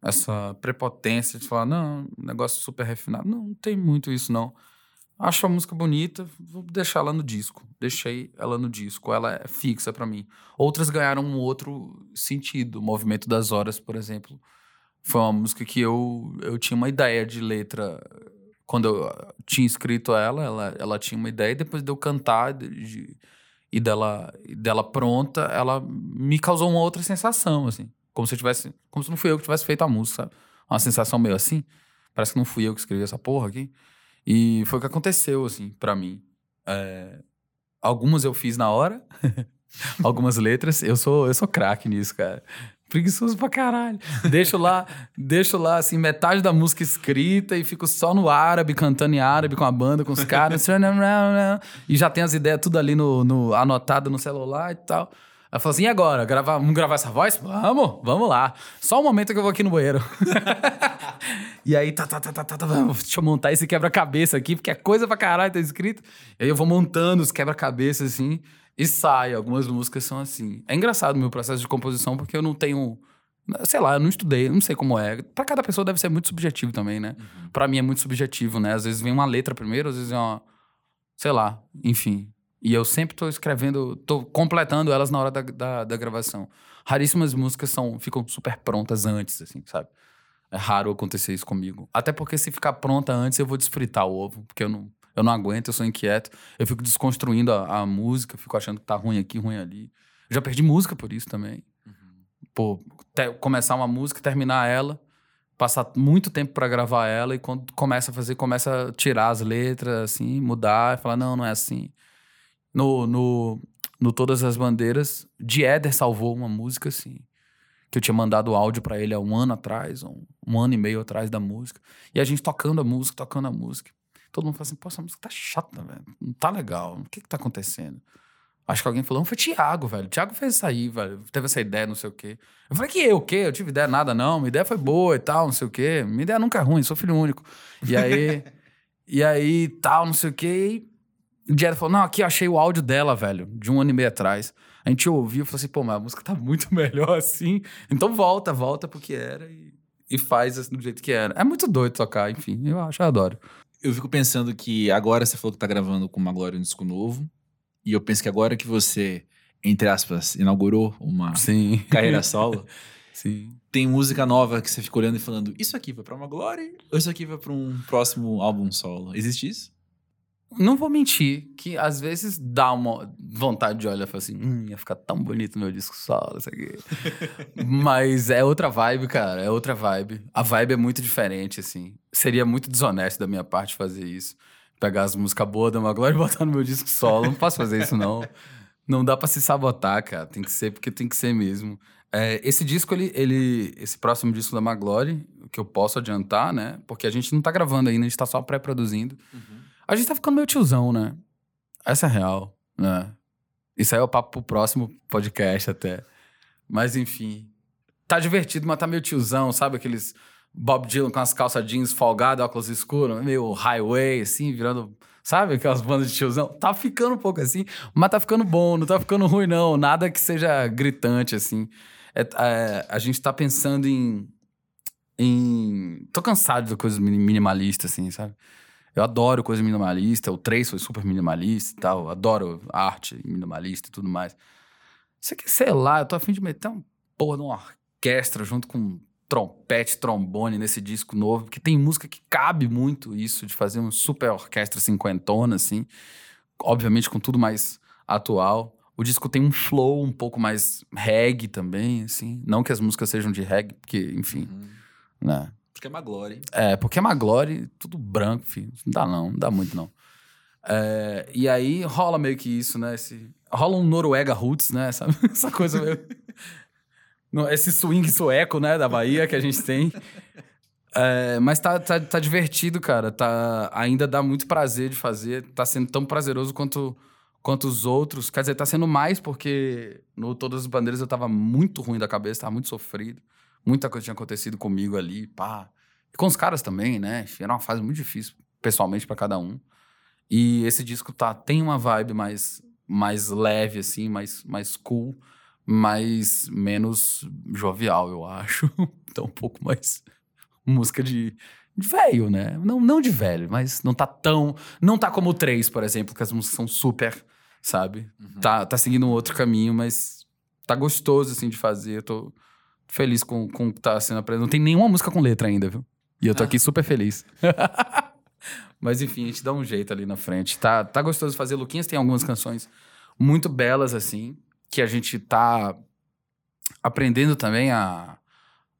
essa prepotência de falar, não, negócio super refinado. Não, não tem muito isso, não. Acho a música bonita, vou deixar ela no disco. Deixei ela no disco, ela é fixa pra mim. Outras ganharam um outro sentido. O Movimento das Horas, por exemplo, foi uma música que eu, eu tinha uma ideia de letra. Quando eu ah, tinha escrito ela, ela, ela tinha uma ideia, e depois de eu cantar de- e dela, dela pronta, ela me causou uma outra sensação, assim. Como se eu tivesse. Como se não fui eu que tivesse feito a música, sabe? Uma sensação meio assim. Parece que não fui eu que escrevi essa porra aqui. E foi o que aconteceu, assim, pra mim. É, algumas eu fiz na hora, algumas letras. Eu sou, eu sou craque nisso, cara. Preguiçoso pra caralho. Deixo lá, deixo lá, assim, metade da música escrita e fico só no árabe, cantando em árabe com a banda, com os caras. e já tem as ideias tudo ali no, no, anotado no celular e tal. Ela falou assim: e agora? Gravar, vamos gravar essa voz? Vamos, vamos lá. Só um momento que eu vou aqui no banheiro. e aí, tá, tá, tá, tá, tá, tá, deixa eu montar esse quebra-cabeça aqui, porque é coisa pra caralho, tá escrito. E aí eu vou montando os quebra-cabeças assim e sai. Algumas músicas são assim. É engraçado o meu processo de composição, porque eu não tenho. Sei lá, eu não estudei, eu não sei como é. Pra cada pessoa deve ser muito subjetivo também, né? Pra mim é muito subjetivo, né? Às vezes vem uma letra primeiro, às vezes é uma. Sei lá, enfim. E eu sempre tô escrevendo, tô completando elas na hora da, da, da gravação. Raríssimas músicas são, ficam super prontas antes, assim, sabe? É raro acontecer isso comigo. Até porque se ficar pronta antes, eu vou desfritar o ovo, porque eu não, eu não aguento, eu sou inquieto. Eu fico desconstruindo a, a música, fico achando que tá ruim aqui, ruim ali. Eu já perdi música por isso também. Pô, te- começar uma música, terminar ela, passar muito tempo pra gravar ela e quando começa a fazer, começa a tirar as letras, assim, mudar e falar, não, não é assim. No, no, no Todas as Bandeiras, de Éder salvou uma música, assim, que eu tinha mandado áudio pra ele há um ano atrás, um, um ano e meio atrás da música. E a gente tocando a música, tocando a música. Todo mundo fala assim, pô, essa música tá chata, velho. Não tá legal. O que que tá acontecendo? Acho que alguém falou, não, foi Thiago, velho. Thiago fez isso aí, velho. Teve essa ideia, não sei o quê. Eu falei, que eu, o quê? Eu tive ideia nada, não. Minha ideia foi boa e tal, não sei o quê. Minha ideia nunca é ruim, sou filho único. E aí, e aí, tal, não sei o quê. E o Jared falou, não, aqui eu achei o áudio dela, velho, de um ano e meio atrás. A gente ouviu e falou assim, pô, mas a música tá muito melhor assim. Então volta, volta pro que era e, e faz assim, do jeito que era. É muito doido tocar, enfim. Eu acho, eu adoro. Eu fico pensando que agora você falou que tá gravando com uma Glória um disco novo. E eu penso que agora que você, entre aspas, inaugurou uma Sim. carreira solo, Sim. tem música nova que você fica olhando e falando: Isso aqui vai pra uma Glória ou isso aqui vai pra um próximo álbum solo? Existe isso? Não vou mentir, que às vezes dá uma vontade de olhar e falar assim, hum, ia ficar tão bonito meu disco solo, isso aqui. Mas é outra vibe, cara, é outra vibe. A vibe é muito diferente, assim. Seria muito desonesto da minha parte fazer isso. Pegar as músicas boas da Maglore e botar no meu disco solo. Não posso fazer isso, não. Não dá pra se sabotar, cara. Tem que ser porque tem que ser mesmo. É, esse disco, ele, ele. Esse próximo disco da Maglore, que eu posso adiantar, né? Porque a gente não tá gravando ainda, a gente tá só pré-produzindo. A gente tá ficando meio tiozão, né? Essa é real, né? Isso aí é o papo pro próximo podcast até. Mas enfim. tá divertido, mas tá meio tiozão, sabe? Aqueles Bob Dylan com as calças jeans folgado, óculos escuros, meio highway, assim, virando. Sabe aquelas bandas de tiozão? Tá ficando um pouco assim, mas tá ficando bom, não tá ficando ruim, não. Nada que seja gritante, assim. É, é, a gente tá pensando em. em... Tô cansado de coisas minimalistas, assim, sabe? Eu adoro coisa minimalista, o 3 foi super minimalista e tal, adoro arte minimalista e tudo mais. Isso aqui, sei lá, eu tô afim de meter um porra de uma orquestra junto com trompete, trombone nesse disco novo, porque tem música que cabe muito isso, de fazer uma super orquestra cinquentona, assim, obviamente com tudo mais atual. O disco tem um flow um pouco mais reggae também, assim, não que as músicas sejam de reggae, porque, enfim, uhum. né? Porque é Maglore. É, porque é Maglore, tudo branco, filho. Não dá não, não dá muito não. É, e aí rola meio que isso, né? Esse, rola um Noruega Roots, né? Essa, essa coisa meio... Esse swing sueco, né? Da Bahia que a gente tem. É, mas tá, tá, tá divertido, cara. Tá, ainda dá muito prazer de fazer. Tá sendo tão prazeroso quanto, quanto os outros. Quer dizer, tá sendo mais porque no Todas as Bandeiras eu tava muito ruim da cabeça, tava muito sofrido. Muita coisa tinha acontecido comigo ali, pá. E com os caras também, né? Era uma fase muito difícil, pessoalmente, para cada um. E esse disco tá, tem uma vibe mais, mais leve, assim, mais, mais cool, mas menos jovial, eu acho. então, um pouco mais música de, de velho, né? Não, não de velho, mas não tá tão. Não tá como o 3, por exemplo, que as músicas são super, sabe? Uhum. Tá, tá seguindo um outro caminho, mas tá gostoso, assim, de fazer. Eu tô feliz com, com o que tá sendo apresentado. Não tem nenhuma música com letra ainda, viu? E eu tô ah. aqui super feliz. Mas enfim, a gente dá um jeito ali na frente. Tá, tá gostoso fazer. Luquinhas tem algumas canções muito belas, assim, que a gente tá aprendendo também a,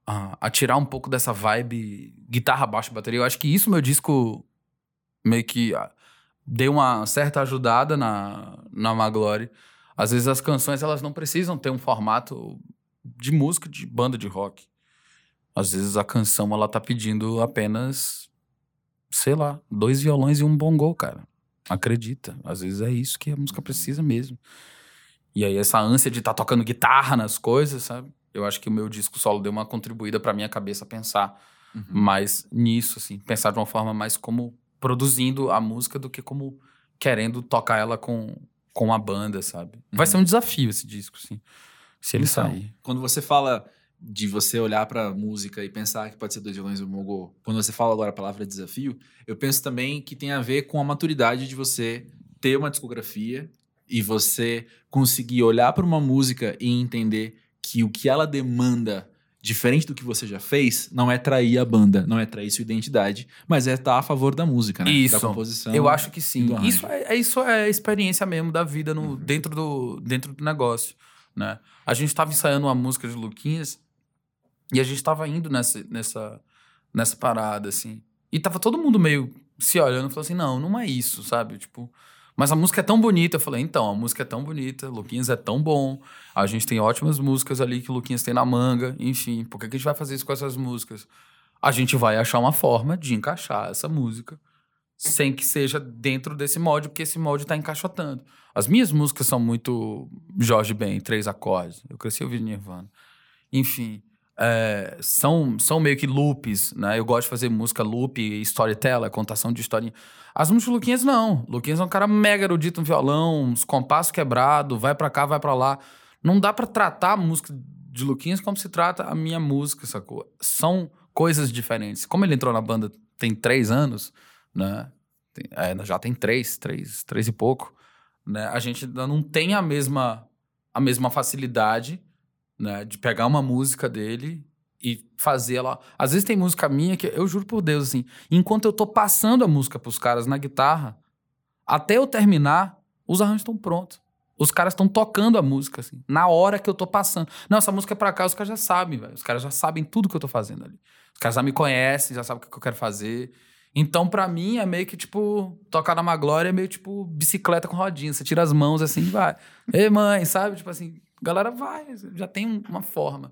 a, a tirar um pouco dessa vibe guitarra, baixo, bateria. Eu acho que isso meu disco meio que ah, deu uma certa ajudada na, na Maglore. Às vezes as canções elas não precisam ter um formato de música de banda de rock. Às vezes a canção ela tá pedindo apenas, sei lá, dois violões e um bongô, cara. Acredita. Às vezes é isso que a música precisa mesmo. E aí essa ânsia de estar tá tocando guitarra nas coisas, sabe? Eu acho que o meu disco solo deu uma contribuída para minha cabeça pensar uhum. mais nisso, assim, pensar de uma forma mais como produzindo a música do que como querendo tocar ela com com a banda, sabe? Vai uhum. ser um desafio esse disco, assim. Se ele então, sair. Quando você fala de você olhar para música e pensar que pode ser dois violões e um mogô, quando você fala agora a palavra desafio, eu penso também que tem a ver com a maturidade de você ter uma discografia e você conseguir olhar para uma música e entender que o que ela demanda diferente do que você já fez, não é trair a banda, não é trair sua identidade, mas é estar a favor da música, né? Isso. Da composição. Eu acho que sim. Isso é, é, isso é a experiência mesmo da vida no, uhum. dentro, do, dentro do negócio né? A gente estava ensaiando uma música de Luquinhas e a gente estava indo nessa, nessa, nessa parada, assim. E tava todo mundo meio se olhando falou assim: não, não é isso, sabe? Tipo, mas a música é tão bonita. Eu falei: então, a música é tão bonita, Luquinhas é tão bom, a gente tem ótimas músicas ali que o Luquinhas tem na manga, enfim, por que, que a gente vai fazer isso com essas músicas? A gente vai achar uma forma de encaixar essa música sem que seja dentro desse molde, porque esse molde está encaixotando. As minhas músicas são muito Jorge Ben, três acordes. Eu cresci ouvindo Nirvana. Enfim, é, são, são meio que loops, né? Eu gosto de fazer música loop, storyteller, contação de historinha. As músicas Luquinhas, não. Luquinhas é um cara mega erudito no violão, uns compassos quebrados, vai para cá, vai para lá. Não dá para tratar a música de Luquinhas como se trata a minha música, sacou? São coisas diferentes. Como ele entrou na banda tem três anos, né? Tem, é, já tem três, três, três e pouco. Né? A gente ainda não tem a mesma, a mesma facilidade né? de pegar uma música dele e fazer ela. Às vezes tem música minha que eu juro por Deus, assim, enquanto eu tô passando a música pros caras na guitarra, até eu terminar, os arranjos estão prontos. Os caras estão tocando a música, assim, na hora que eu tô passando. Não, essa música é pra cá, os caras já sabem, velho. Os caras já sabem tudo que eu tô fazendo ali. Os caras já me conhecem, já sabem o que eu quero fazer. Então, para mim, é meio que tipo, tocar na Maglória é meio tipo bicicleta com rodinha. Você tira as mãos assim e vai. Ei, mãe, sabe? Tipo assim, galera vai, já tem uma forma.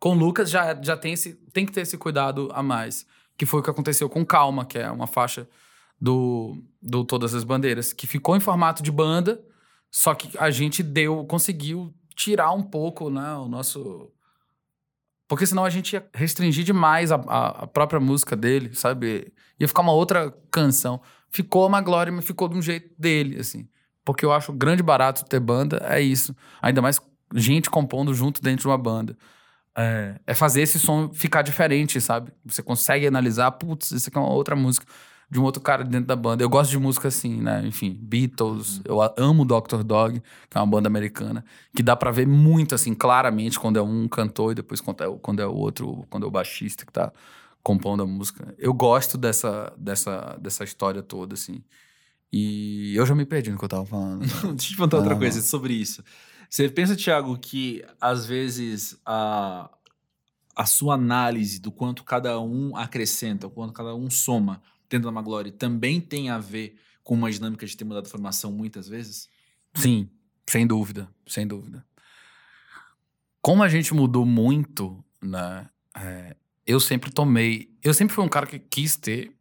Com o Lucas já, já tem, esse, tem que ter esse cuidado a mais. Que foi o que aconteceu com Calma, que é uma faixa do, do Todas as Bandeiras, que ficou em formato de banda, só que a gente deu, conseguiu tirar um pouco, né, o nosso Porque senão a gente ia restringir demais a, a, própria música dele, sabe? Ia ficar uma outra canção. Ficou uma glória, mas ficou de um jeito dele, assim. Porque eu acho grande barato ter banda, é isso. Ainda mais gente compondo junto dentro de uma banda. É, é fazer esse som ficar diferente, sabe? Você consegue analisar, putz, isso aqui é uma outra música de um outro cara dentro da banda. Eu gosto de música assim, né? Enfim, Beatles, eu amo Dr. Dog, que é uma banda americana, que dá para ver muito assim, claramente quando é um cantor e depois quando é, quando é o outro, quando é o baixista que tá compondo a música. Eu gosto dessa dessa dessa história toda assim. E eu já me perdi no que eu tava falando. Deixa eu te perguntar ah, outra coisa sobre isso. Você pensa, Thiago, que às vezes a, a sua análise do quanto cada um acrescenta, o quanto cada um soma dentro da Maglore também tem a ver com uma dinâmica de ter mudado a formação muitas vezes? Sim, sem dúvida, sem dúvida. Como a gente mudou muito, né? É, eu sempre tomei. Eu sempre fui um cara que quis ter,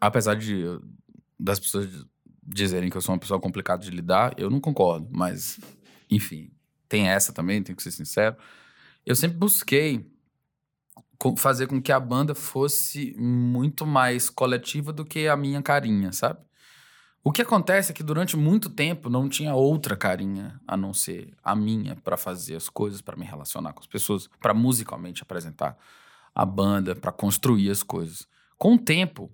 apesar de das pessoas dizerem que eu sou uma pessoa complicada de lidar, eu não concordo, mas enfim, tem essa também, tenho que ser sincero. Eu sempre busquei fazer com que a banda fosse muito mais coletiva do que a minha carinha, sabe? O que acontece é que durante muito tempo não tinha outra carinha a não ser a minha para fazer as coisas, para me relacionar com as pessoas, para musicalmente apresentar a banda, para construir as coisas. Com o tempo,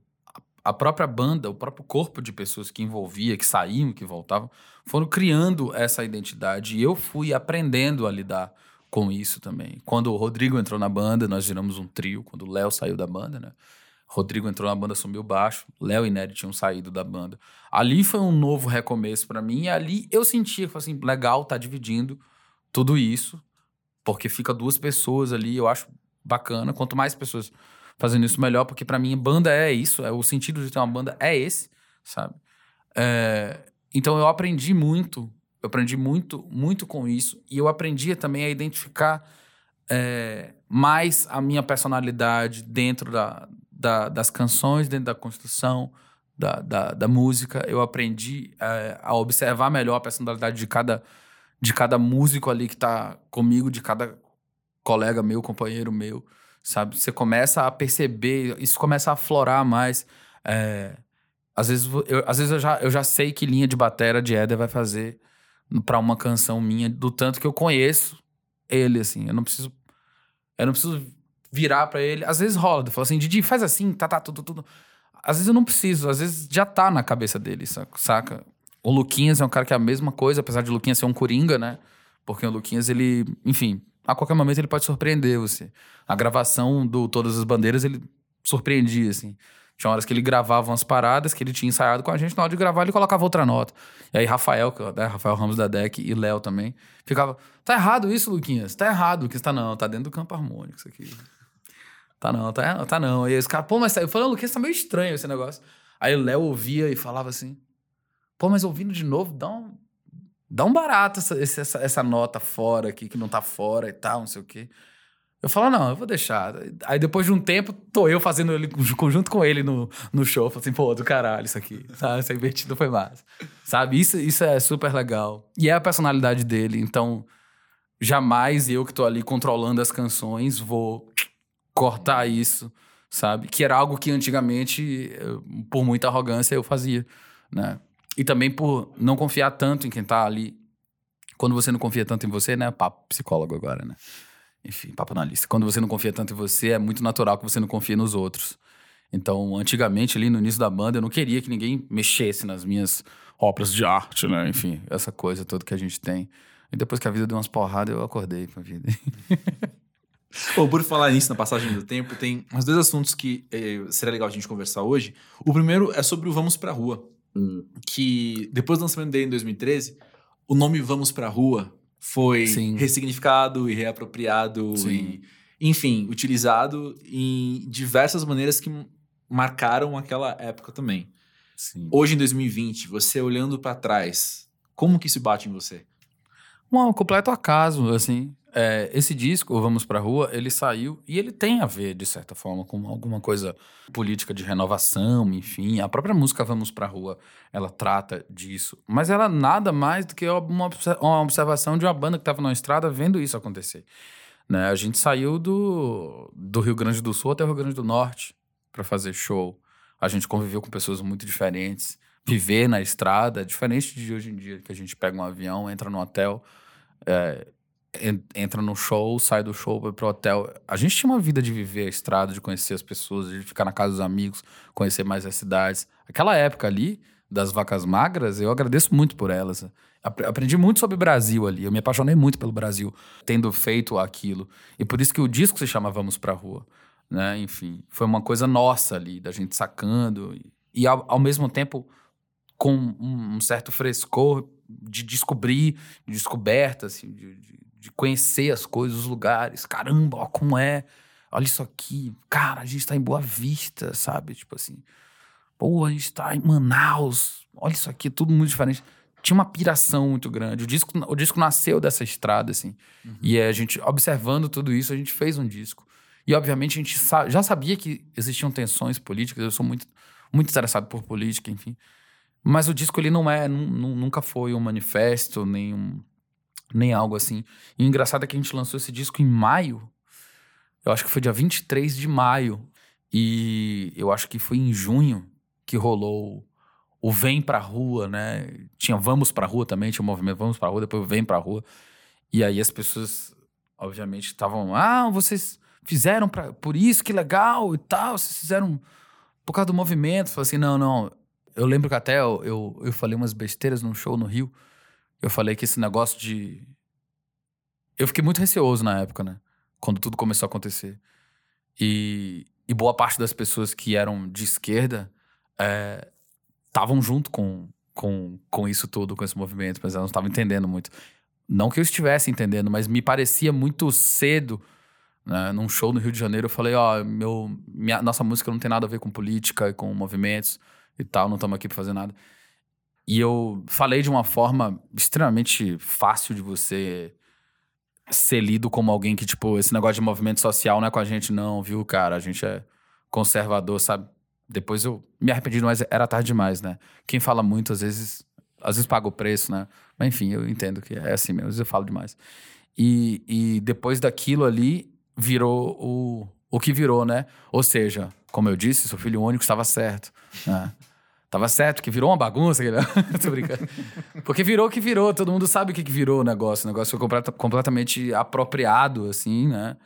a própria banda, o próprio corpo de pessoas que envolvia, que saíam, que voltavam, foram criando essa identidade e eu fui aprendendo a lidar com isso também. Quando o Rodrigo entrou na banda, nós viramos um trio. Quando o Léo saiu da banda, né? Rodrigo entrou na banda, sumiu baixo. Léo e Nery tinham saído da banda. Ali foi um novo recomeço para mim. E ali eu sentia, assim, legal tá dividindo tudo isso. Porque fica duas pessoas ali, eu acho bacana. Quanto mais pessoas fazendo isso, melhor. Porque para mim, banda é isso. É, o sentido de ter uma banda é esse, sabe? É, então eu aprendi muito eu aprendi muito, muito com isso. E eu aprendi também a identificar é, mais a minha personalidade dentro da, da, das canções, dentro da construção da, da, da música. Eu aprendi é, a observar melhor a personalidade de cada, de cada músico ali que está comigo, de cada colega meu, companheiro meu, sabe? Você começa a perceber, isso começa a aflorar mais. É, às vezes, eu, às vezes eu, já, eu já sei que linha de bateria de Éder vai fazer para uma canção minha, do tanto que eu conheço ele, assim. Eu não preciso. Eu não preciso virar para ele. Às vezes rola, fala assim, Didi, faz assim, tá, tá, tudo, tudo. Às vezes eu não preciso, às vezes já tá na cabeça dele, saca? O Luquinhas é um cara que é a mesma coisa, apesar de Luquinhas ser um coringa, né? Porque o Luquinhas, ele, enfim, a qualquer momento ele pode surpreender você. A gravação do Todas as Bandeiras, ele surpreendia, assim. Tinha horas que ele gravava umas paradas que ele tinha ensaiado com a gente, na hora de gravar ele colocava outra nota. E aí Rafael, né, Rafael Ramos da DEC e Léo também, ficava, tá errado isso, Luquinhas? Tá errado, Luquinhas. Tá não, tá dentro do campo harmônico isso aqui. Tá não, tá, tá não. Aí esse cara, pô, mas tá, eu falei, Luquinhas, tá meio estranho esse negócio. Aí o Léo ouvia e falava assim, pô, mas ouvindo de novo, dá um, dá um barato essa, essa, essa nota fora aqui, que não tá fora e tal, não sei o quê. Eu falo, não, eu vou deixar. Aí depois de um tempo, tô eu fazendo ele junto com ele no, no show. Falo assim, pô, do caralho, isso aqui. Sabe? Essa invertida foi massa. Sabe? Isso, isso é super legal. E é a personalidade dele. Então, jamais eu que tô ali controlando as canções vou cortar isso, sabe? Que era algo que antigamente, por muita arrogância, eu fazia, né? E também por não confiar tanto em quem tá ali. Quando você não confia tanto em você, né? Papo psicólogo agora, né? Enfim, papo na lista. Quando você não confia tanto em você, é muito natural que você não confie nos outros. Então, antigamente, ali no início da banda, eu não queria que ninguém mexesse nas minhas obras de arte, né? Enfim, essa coisa toda que a gente tem. E depois que a vida deu umas porradas, eu acordei pra vida. Bom, por falar nisso, na passagem do tempo, tem uns dois assuntos que eh, seria legal a gente conversar hoje. O primeiro é sobre o Vamos Pra Rua. Hum. Que depois do lançamento dele em 2013, o nome Vamos Pra Rua foi Sim. ressignificado e reapropriado Sim. e, enfim, utilizado em diversas maneiras que marcaram aquela época também. Sim. Hoje, em 2020, você olhando para trás, como que isso bate em você? Um completo acaso, assim é, esse disco, Vamos Pra Rua, ele saiu e ele tem a ver, de certa forma, com alguma coisa política de renovação, enfim. A própria música Vamos Pra Rua, ela trata disso. Mas ela nada mais do que uma, uma observação de uma banda que estava na estrada vendo isso acontecer. Né? A gente saiu do, do Rio Grande do Sul até o Rio Grande do Norte para fazer show. A gente conviveu com pessoas muito diferentes. Viver na estrada é diferente de hoje em dia, que a gente pega um avião, entra no hotel, é, entra no show, sai do show, vai pro hotel. A gente tinha uma vida de viver a estrada, de conhecer as pessoas, de ficar na casa dos amigos, conhecer mais as cidades. Aquela época ali, das vacas magras, eu agradeço muito por elas. Aprendi muito sobre Brasil ali. Eu me apaixonei muito pelo Brasil, tendo feito aquilo. E por isso que o disco se chama Vamos Pra Rua. Né? Enfim, foi uma coisa nossa ali, da gente sacando. E, e ao, ao, mesmo tempo, com um, um, certo frescor de descobrir, de descoberta, assim, de, de, de conhecer as coisas, os lugares. Caramba, ó, como é. Olha isso aqui. Cara, a gente tá em Boa Vista, sabe? Tipo assim. Pô, a gente tá em Manaus. Olha isso aqui, tudo muito diferente. Tinha uma piração muito grande. O disco, o disco nasceu dessa estrada, assim. Uhum. E a gente, observando tudo isso, a gente fez um disco. E, obviamente, a gente sa já sabia que existiam tensões políticas. Eu sou muito, muito interessado por política, enfim. Mas o disco, ele não é... Nunca foi um manifesto, nem, um, nem algo assim. E o engraçado é que a gente lançou esse disco em maio. Eu acho que foi dia 23 de maio. E eu acho que foi em junho que rolou o Vem Pra Rua, né? Tinha Vamos Pra Rua também, tinha o movimento Vamos Pra Rua, depois Vem Pra Rua. E aí as pessoas, obviamente, estavam... Ah, vocês fizeram pra, por isso, que legal e tal. Vocês fizeram por causa do movimento. Falei assim, não, não. Eu lembro que até eu, eu, eu falei umas besteiras num show no Rio. Eu falei que esse negócio de... Eu fiquei muito receoso na época, né? Quando tudo começou a acontecer. E, e boa parte das pessoas que eram de esquerda estavam é, junto com, com, com isso tudo, com esse movimento, mas elas não estavam entendendo muito. Não que eu estivesse entendendo, mas me parecia muito cedo. Né? Num show no Rio de Janeiro, eu falei: Ó, oh, meu, nossa música não tem nada a ver com política e com movimentos e tal, não estamos aqui para fazer nada. E eu falei de uma forma extremamente fácil de você ser lido como alguém que, tipo, esse negócio de movimento social não é com a gente, não, viu, cara? A gente é conservador, sabe? Depois eu me arrependi, mas era tarde demais, né? Quem fala muito, às vezes, às vezes paga o preço, né? Mas enfim, eu entendo que é assim mesmo, às vezes eu falo demais. E, e depois daquilo ali, virou o, o que virou, né? Ou seja, como eu disse, seu filho único estava certo. Né? Tava certo, que virou uma bagunça. Tô brincando. Porque virou o que virou, todo mundo sabe o que, virou o negócio. O negócio foi complet, completamente apropriado, assim, né?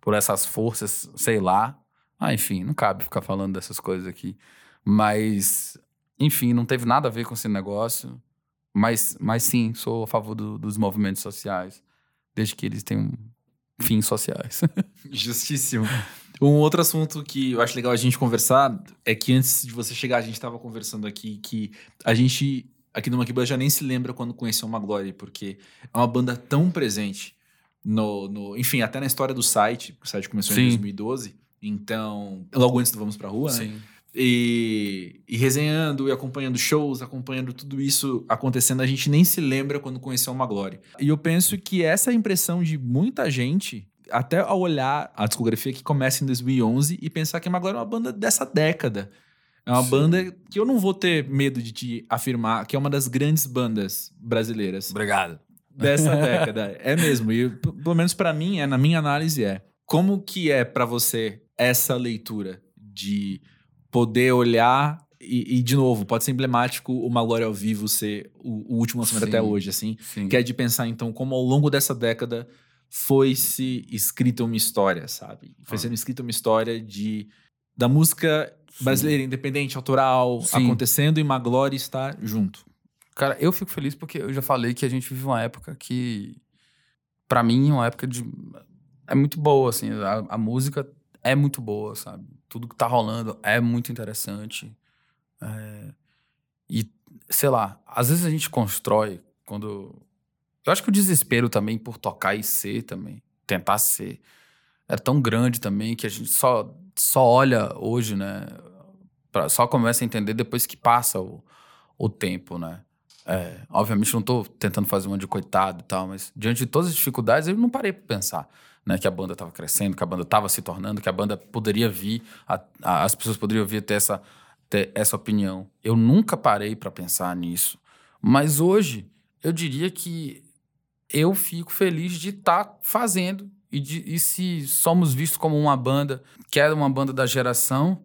Por essas forças, sei lá. Ah, enfim, não cabe ficar falando dessas coisas aqui. Mas, enfim, não teve nada a ver com esse negócio. Mas, mas sim, sou a favor do, dos movimentos sociais, desde que eles tenham fins sociais. Justíssimo. Um outro assunto que eu acho legal a gente conversar é que antes de você chegar, a gente estava conversando aqui que a gente, aqui no Maquiba, já nem se lembra quando conheceu uma Glória, porque é uma banda tão presente no, no enfim, até na história do site, o site começou Sim. em 2012 então, logo antes do Vamos Pra Rua, né? Sim. né? E, e, resenhando e acompanhando shows, acompanhando tudo isso acontecendo, a gente nem se lembra quando conheceu uma glória. E eu penso que essa é a impressão de muita gente, até ao olhar a discografia que começa em 2011 e pensar que a Glória é uma banda dessa década. É uma Sim. banda que eu não vou ter medo de te afirmar que é uma das grandes bandas brasileiras. Obrigado. Dessa década. É mesmo. E pelo menos para mim, é, na minha análise, é. Como que é para você essa leitura de poder olhar e, e, de novo, pode ser emblemático o Glória ao vivo ser o, o último lançamento sim, até hoje, assim. Sim. Que é de pensar, então, como ao longo dessa década foi-se escrita uma história, sabe? Foi ah. sendo escrita uma história de da música sim. brasileira independente, autoral, acontecendo e Maglória estar junto. Cara, eu fico feliz porque eu já falei que a gente vive uma época que, para mim, é uma época de. É muito boa, assim. A, a música é muito boa, sabe? Tudo que tá rolando é muito interessante. É... E, sei lá, às vezes a gente constrói quando. Eu acho que o desespero também por tocar e ser também, tentar ser, é tão grande também que a gente só, só olha hoje, né? Pra, só começa a entender depois que passa o, o tempo, né? É, obviamente não tô tentando fazer uma de coitado e tal, mas diante de todas as dificuldades eu não parei para pensar né, que a banda estava crescendo, que a banda estava se tornando, que a banda poderia vir, a, a, as pessoas poderiam vir ter essa, ter essa opinião. Eu nunca parei para pensar nisso. Mas hoje, eu diria que eu fico feliz de estar tá fazendo E, de, e se somos vistos como uma banda que é uma banda da geração,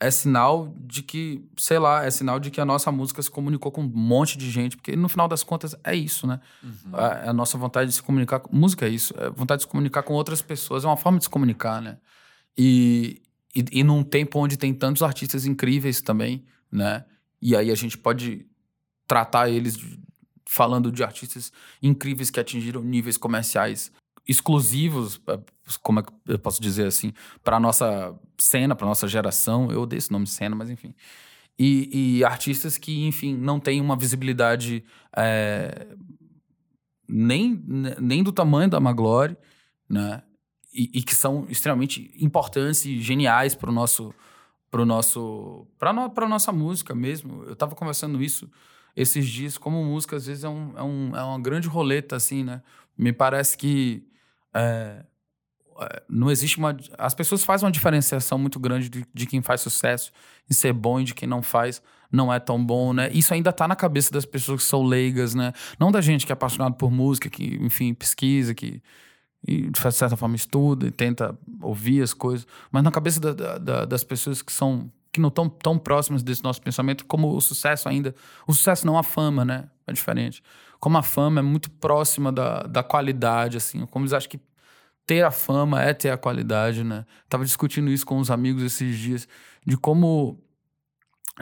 é sinal de que, sei lá, é sinal de que a nossa música se comunicou com um monte de gente, porque no final das contas é isso, né? Uhum. A, a, nossa vontade de se comunicar, música é isso, é vontade de se comunicar com outras pessoas, é uma forma de se comunicar, né? E, e, e num tempo onde tem tantos artistas incríveis também, né? E aí a gente pode tratar eles de, falando de artistas incríveis que atingiram níveis comerciais exclusivos, é, como é que eu posso dizer assim, para nossa cena, para nossa geração. Eu odeio esse nome cena, mas enfim. E, e artistas que, enfim, não têm uma visibilidade é, nem, nem do tamanho da Maglore, né? E, e, que são extremamente importantes e geniais para o nosso para nosso para no, nossa música mesmo eu estava conversando isso esses dias como música às vezes é, um, é, um, é uma grande roleta assim né me parece que é, é, não existe uma. As pessoas fazem uma diferenciação muito grande de, de, quem faz sucesso em ser bom e de quem não faz, não é tão bom, né? Isso ainda tá na cabeça das pessoas que são leigas, né? Não da gente que é apaixonado por música, que, enfim, pesquisa, que e de certa forma estuda e tenta ouvir as coisas, mas na cabeça da, da, das pessoas que são que não estão tão próximas desse nosso pensamento, como o sucesso ainda. O sucesso não a fama, né? É diferente como a fama é muito próxima da, da qualidade, assim. Como eles acham que ter a fama é ter a qualidade, né? Tava discutindo isso com uns amigos esses dias, de como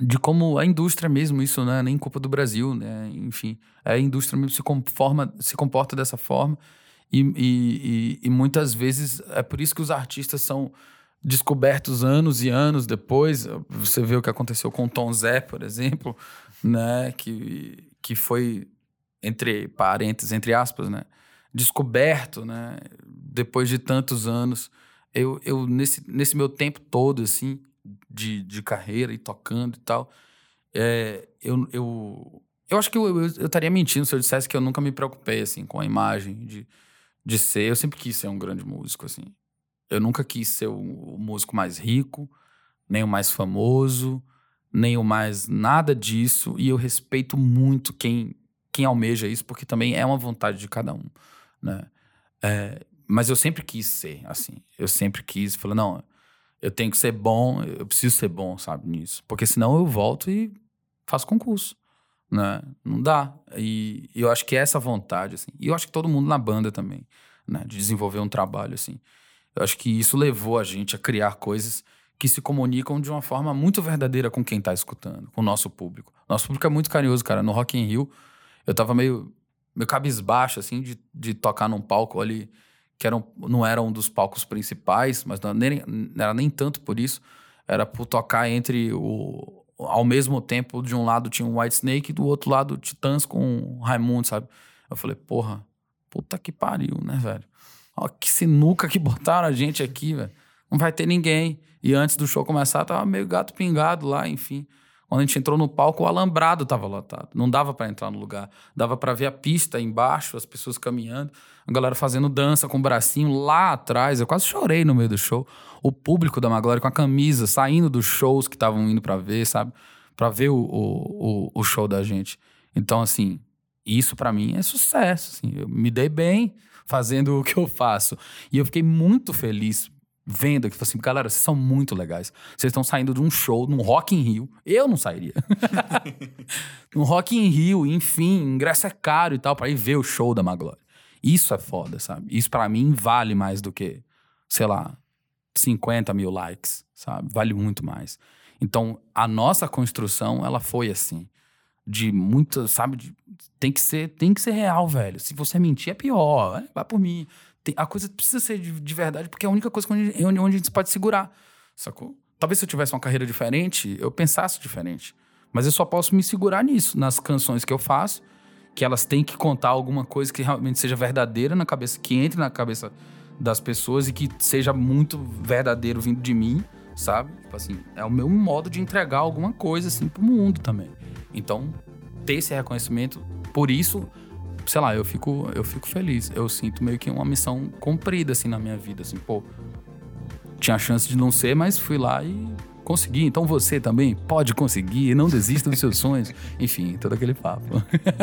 de como a indústria mesmo, isso não é nem culpa do Brasil, né? Enfim, a indústria mesmo se, conforma, se comporta dessa forma e, e, e, e muitas vezes é por isso que os artistas são descobertos anos e anos depois. Você vê o que aconteceu com Tom Zé, por exemplo, né? Que, que foi entre parênteses, entre aspas, né? Descoberto, né? Depois de tantos anos. Eu, eu nesse, nesse meu tempo todo, assim, de, de carreira e tocando e tal, é, eu, eu, eu acho que eu, eu, eu, estaria mentindo se eu dissesse que eu nunca me preocupei, assim, com a imagem de, de ser. Eu sempre quis ser um grande músico, assim. Eu nunca quis ser o, o músico mais rico, nem o mais famoso, nem o mais nada disso. E eu respeito muito quem quem almeja isso, porque também é uma vontade de cada um, né? É, mas eu sempre quis ser, assim. Eu sempre quis, falei, não, eu tenho que ser bom, eu preciso ser bom, sabe, nisso. Porque senão eu volto e faço concurso, né? Não dá. E, e eu acho que é essa vontade, assim. E eu acho que todo mundo na banda também, né? De desenvolver um trabalho, assim. Eu acho que isso levou a gente a criar coisas que se comunicam de uma forma muito verdadeira com quem está escutando, com o nosso público. Nosso público é muito carinhoso, cara. No Rock in Rio, eu tava meio, meio cabisbaixo, assim, de, de tocar num palco ali que era um, não era um dos palcos principais, mas não, nem, não era nem tanto por isso. Era por tocar entre o. Ao mesmo tempo, de um lado tinha um White Snake e do outro lado Titãs com Raimundo, sabe? Eu falei, porra, puta que pariu, né, velho? Ó, que sinuca que botaram a gente aqui, velho. Não vai ter ninguém. E antes do show começar, tava meio gato pingado lá, enfim. Quando a gente entrou no palco, o alambrado estava lotado. Não dava para entrar no lugar. Dava para ver a pista embaixo, as pessoas caminhando, a galera fazendo dança com o bracinho lá atrás. Eu quase chorei no meio do show. O público da Maglória com a camisa, saindo dos shows que estavam indo para ver, sabe? Para ver o, o, o, show da gente. Então, assim, isso para mim é sucesso. Assim. Eu me dei bem fazendo o que eu faço. E eu fiquei muito feliz vendo que assim, galera, vocês são muito legais. Vocês estão saindo de um show num Rock in Rio. Eu não sairia. num Rock in Rio, enfim, ingresso é caro e tal, para ir ver o show da Maglória. Isso é foda, sabe? Isso para mim vale mais do que, sei lá, 50 mil likes, sabe? Vale muito mais. Então, a nossa construção, ela foi assim. De muita, sabe? De, tem, que ser, tem que ser real, velho. Se você mentir, é pior. Vai por mim. Tem, a coisa precisa ser de, de, verdade, porque é a única coisa onde, onde, onde a gente pode segurar. Sacou? Talvez se eu tivesse uma carreira diferente, eu pensasse diferente. Mas eu só posso me segurar nisso, nas canções que eu faço, que elas têm que contar alguma coisa que realmente seja verdadeira na cabeça, que entre na cabeça das pessoas e que seja muito verdadeiro vindo de mim, sabe? Tipo assim, é o meu modo de entregar alguma coisa assim pro mundo também. Então, ter esse reconhecimento, por isso sei lá, eu fico, eu fico feliz. Eu sinto meio que uma missão cumprida, assim, na minha vida. Assim, pô, tinha a chance de não ser, mas fui lá e consegui. Então você também pode conseguir, não desista dos seus sonhos. Enfim, todo aquele papo.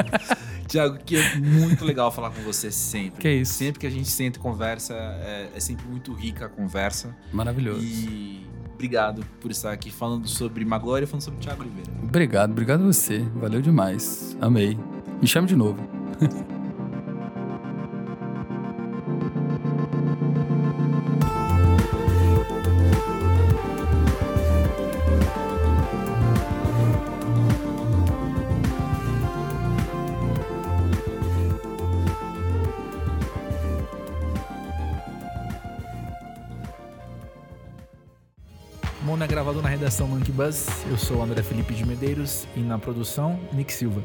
Tiago, que é muito legal falar com você sempre. Que isso. Sempre que a gente senta e conversa, é, é sempre muito rica a conversa. Maravilhoso. E obrigado por estar aqui falando sobre Maglória e falando sobre Tiago Oliveira. Obrigado, obrigado você. Valeu demais. Amei. Me chame de novo. redação Monkey Buzz. Eu sou André Felipe de Medeiros e na produção, Nick Silva.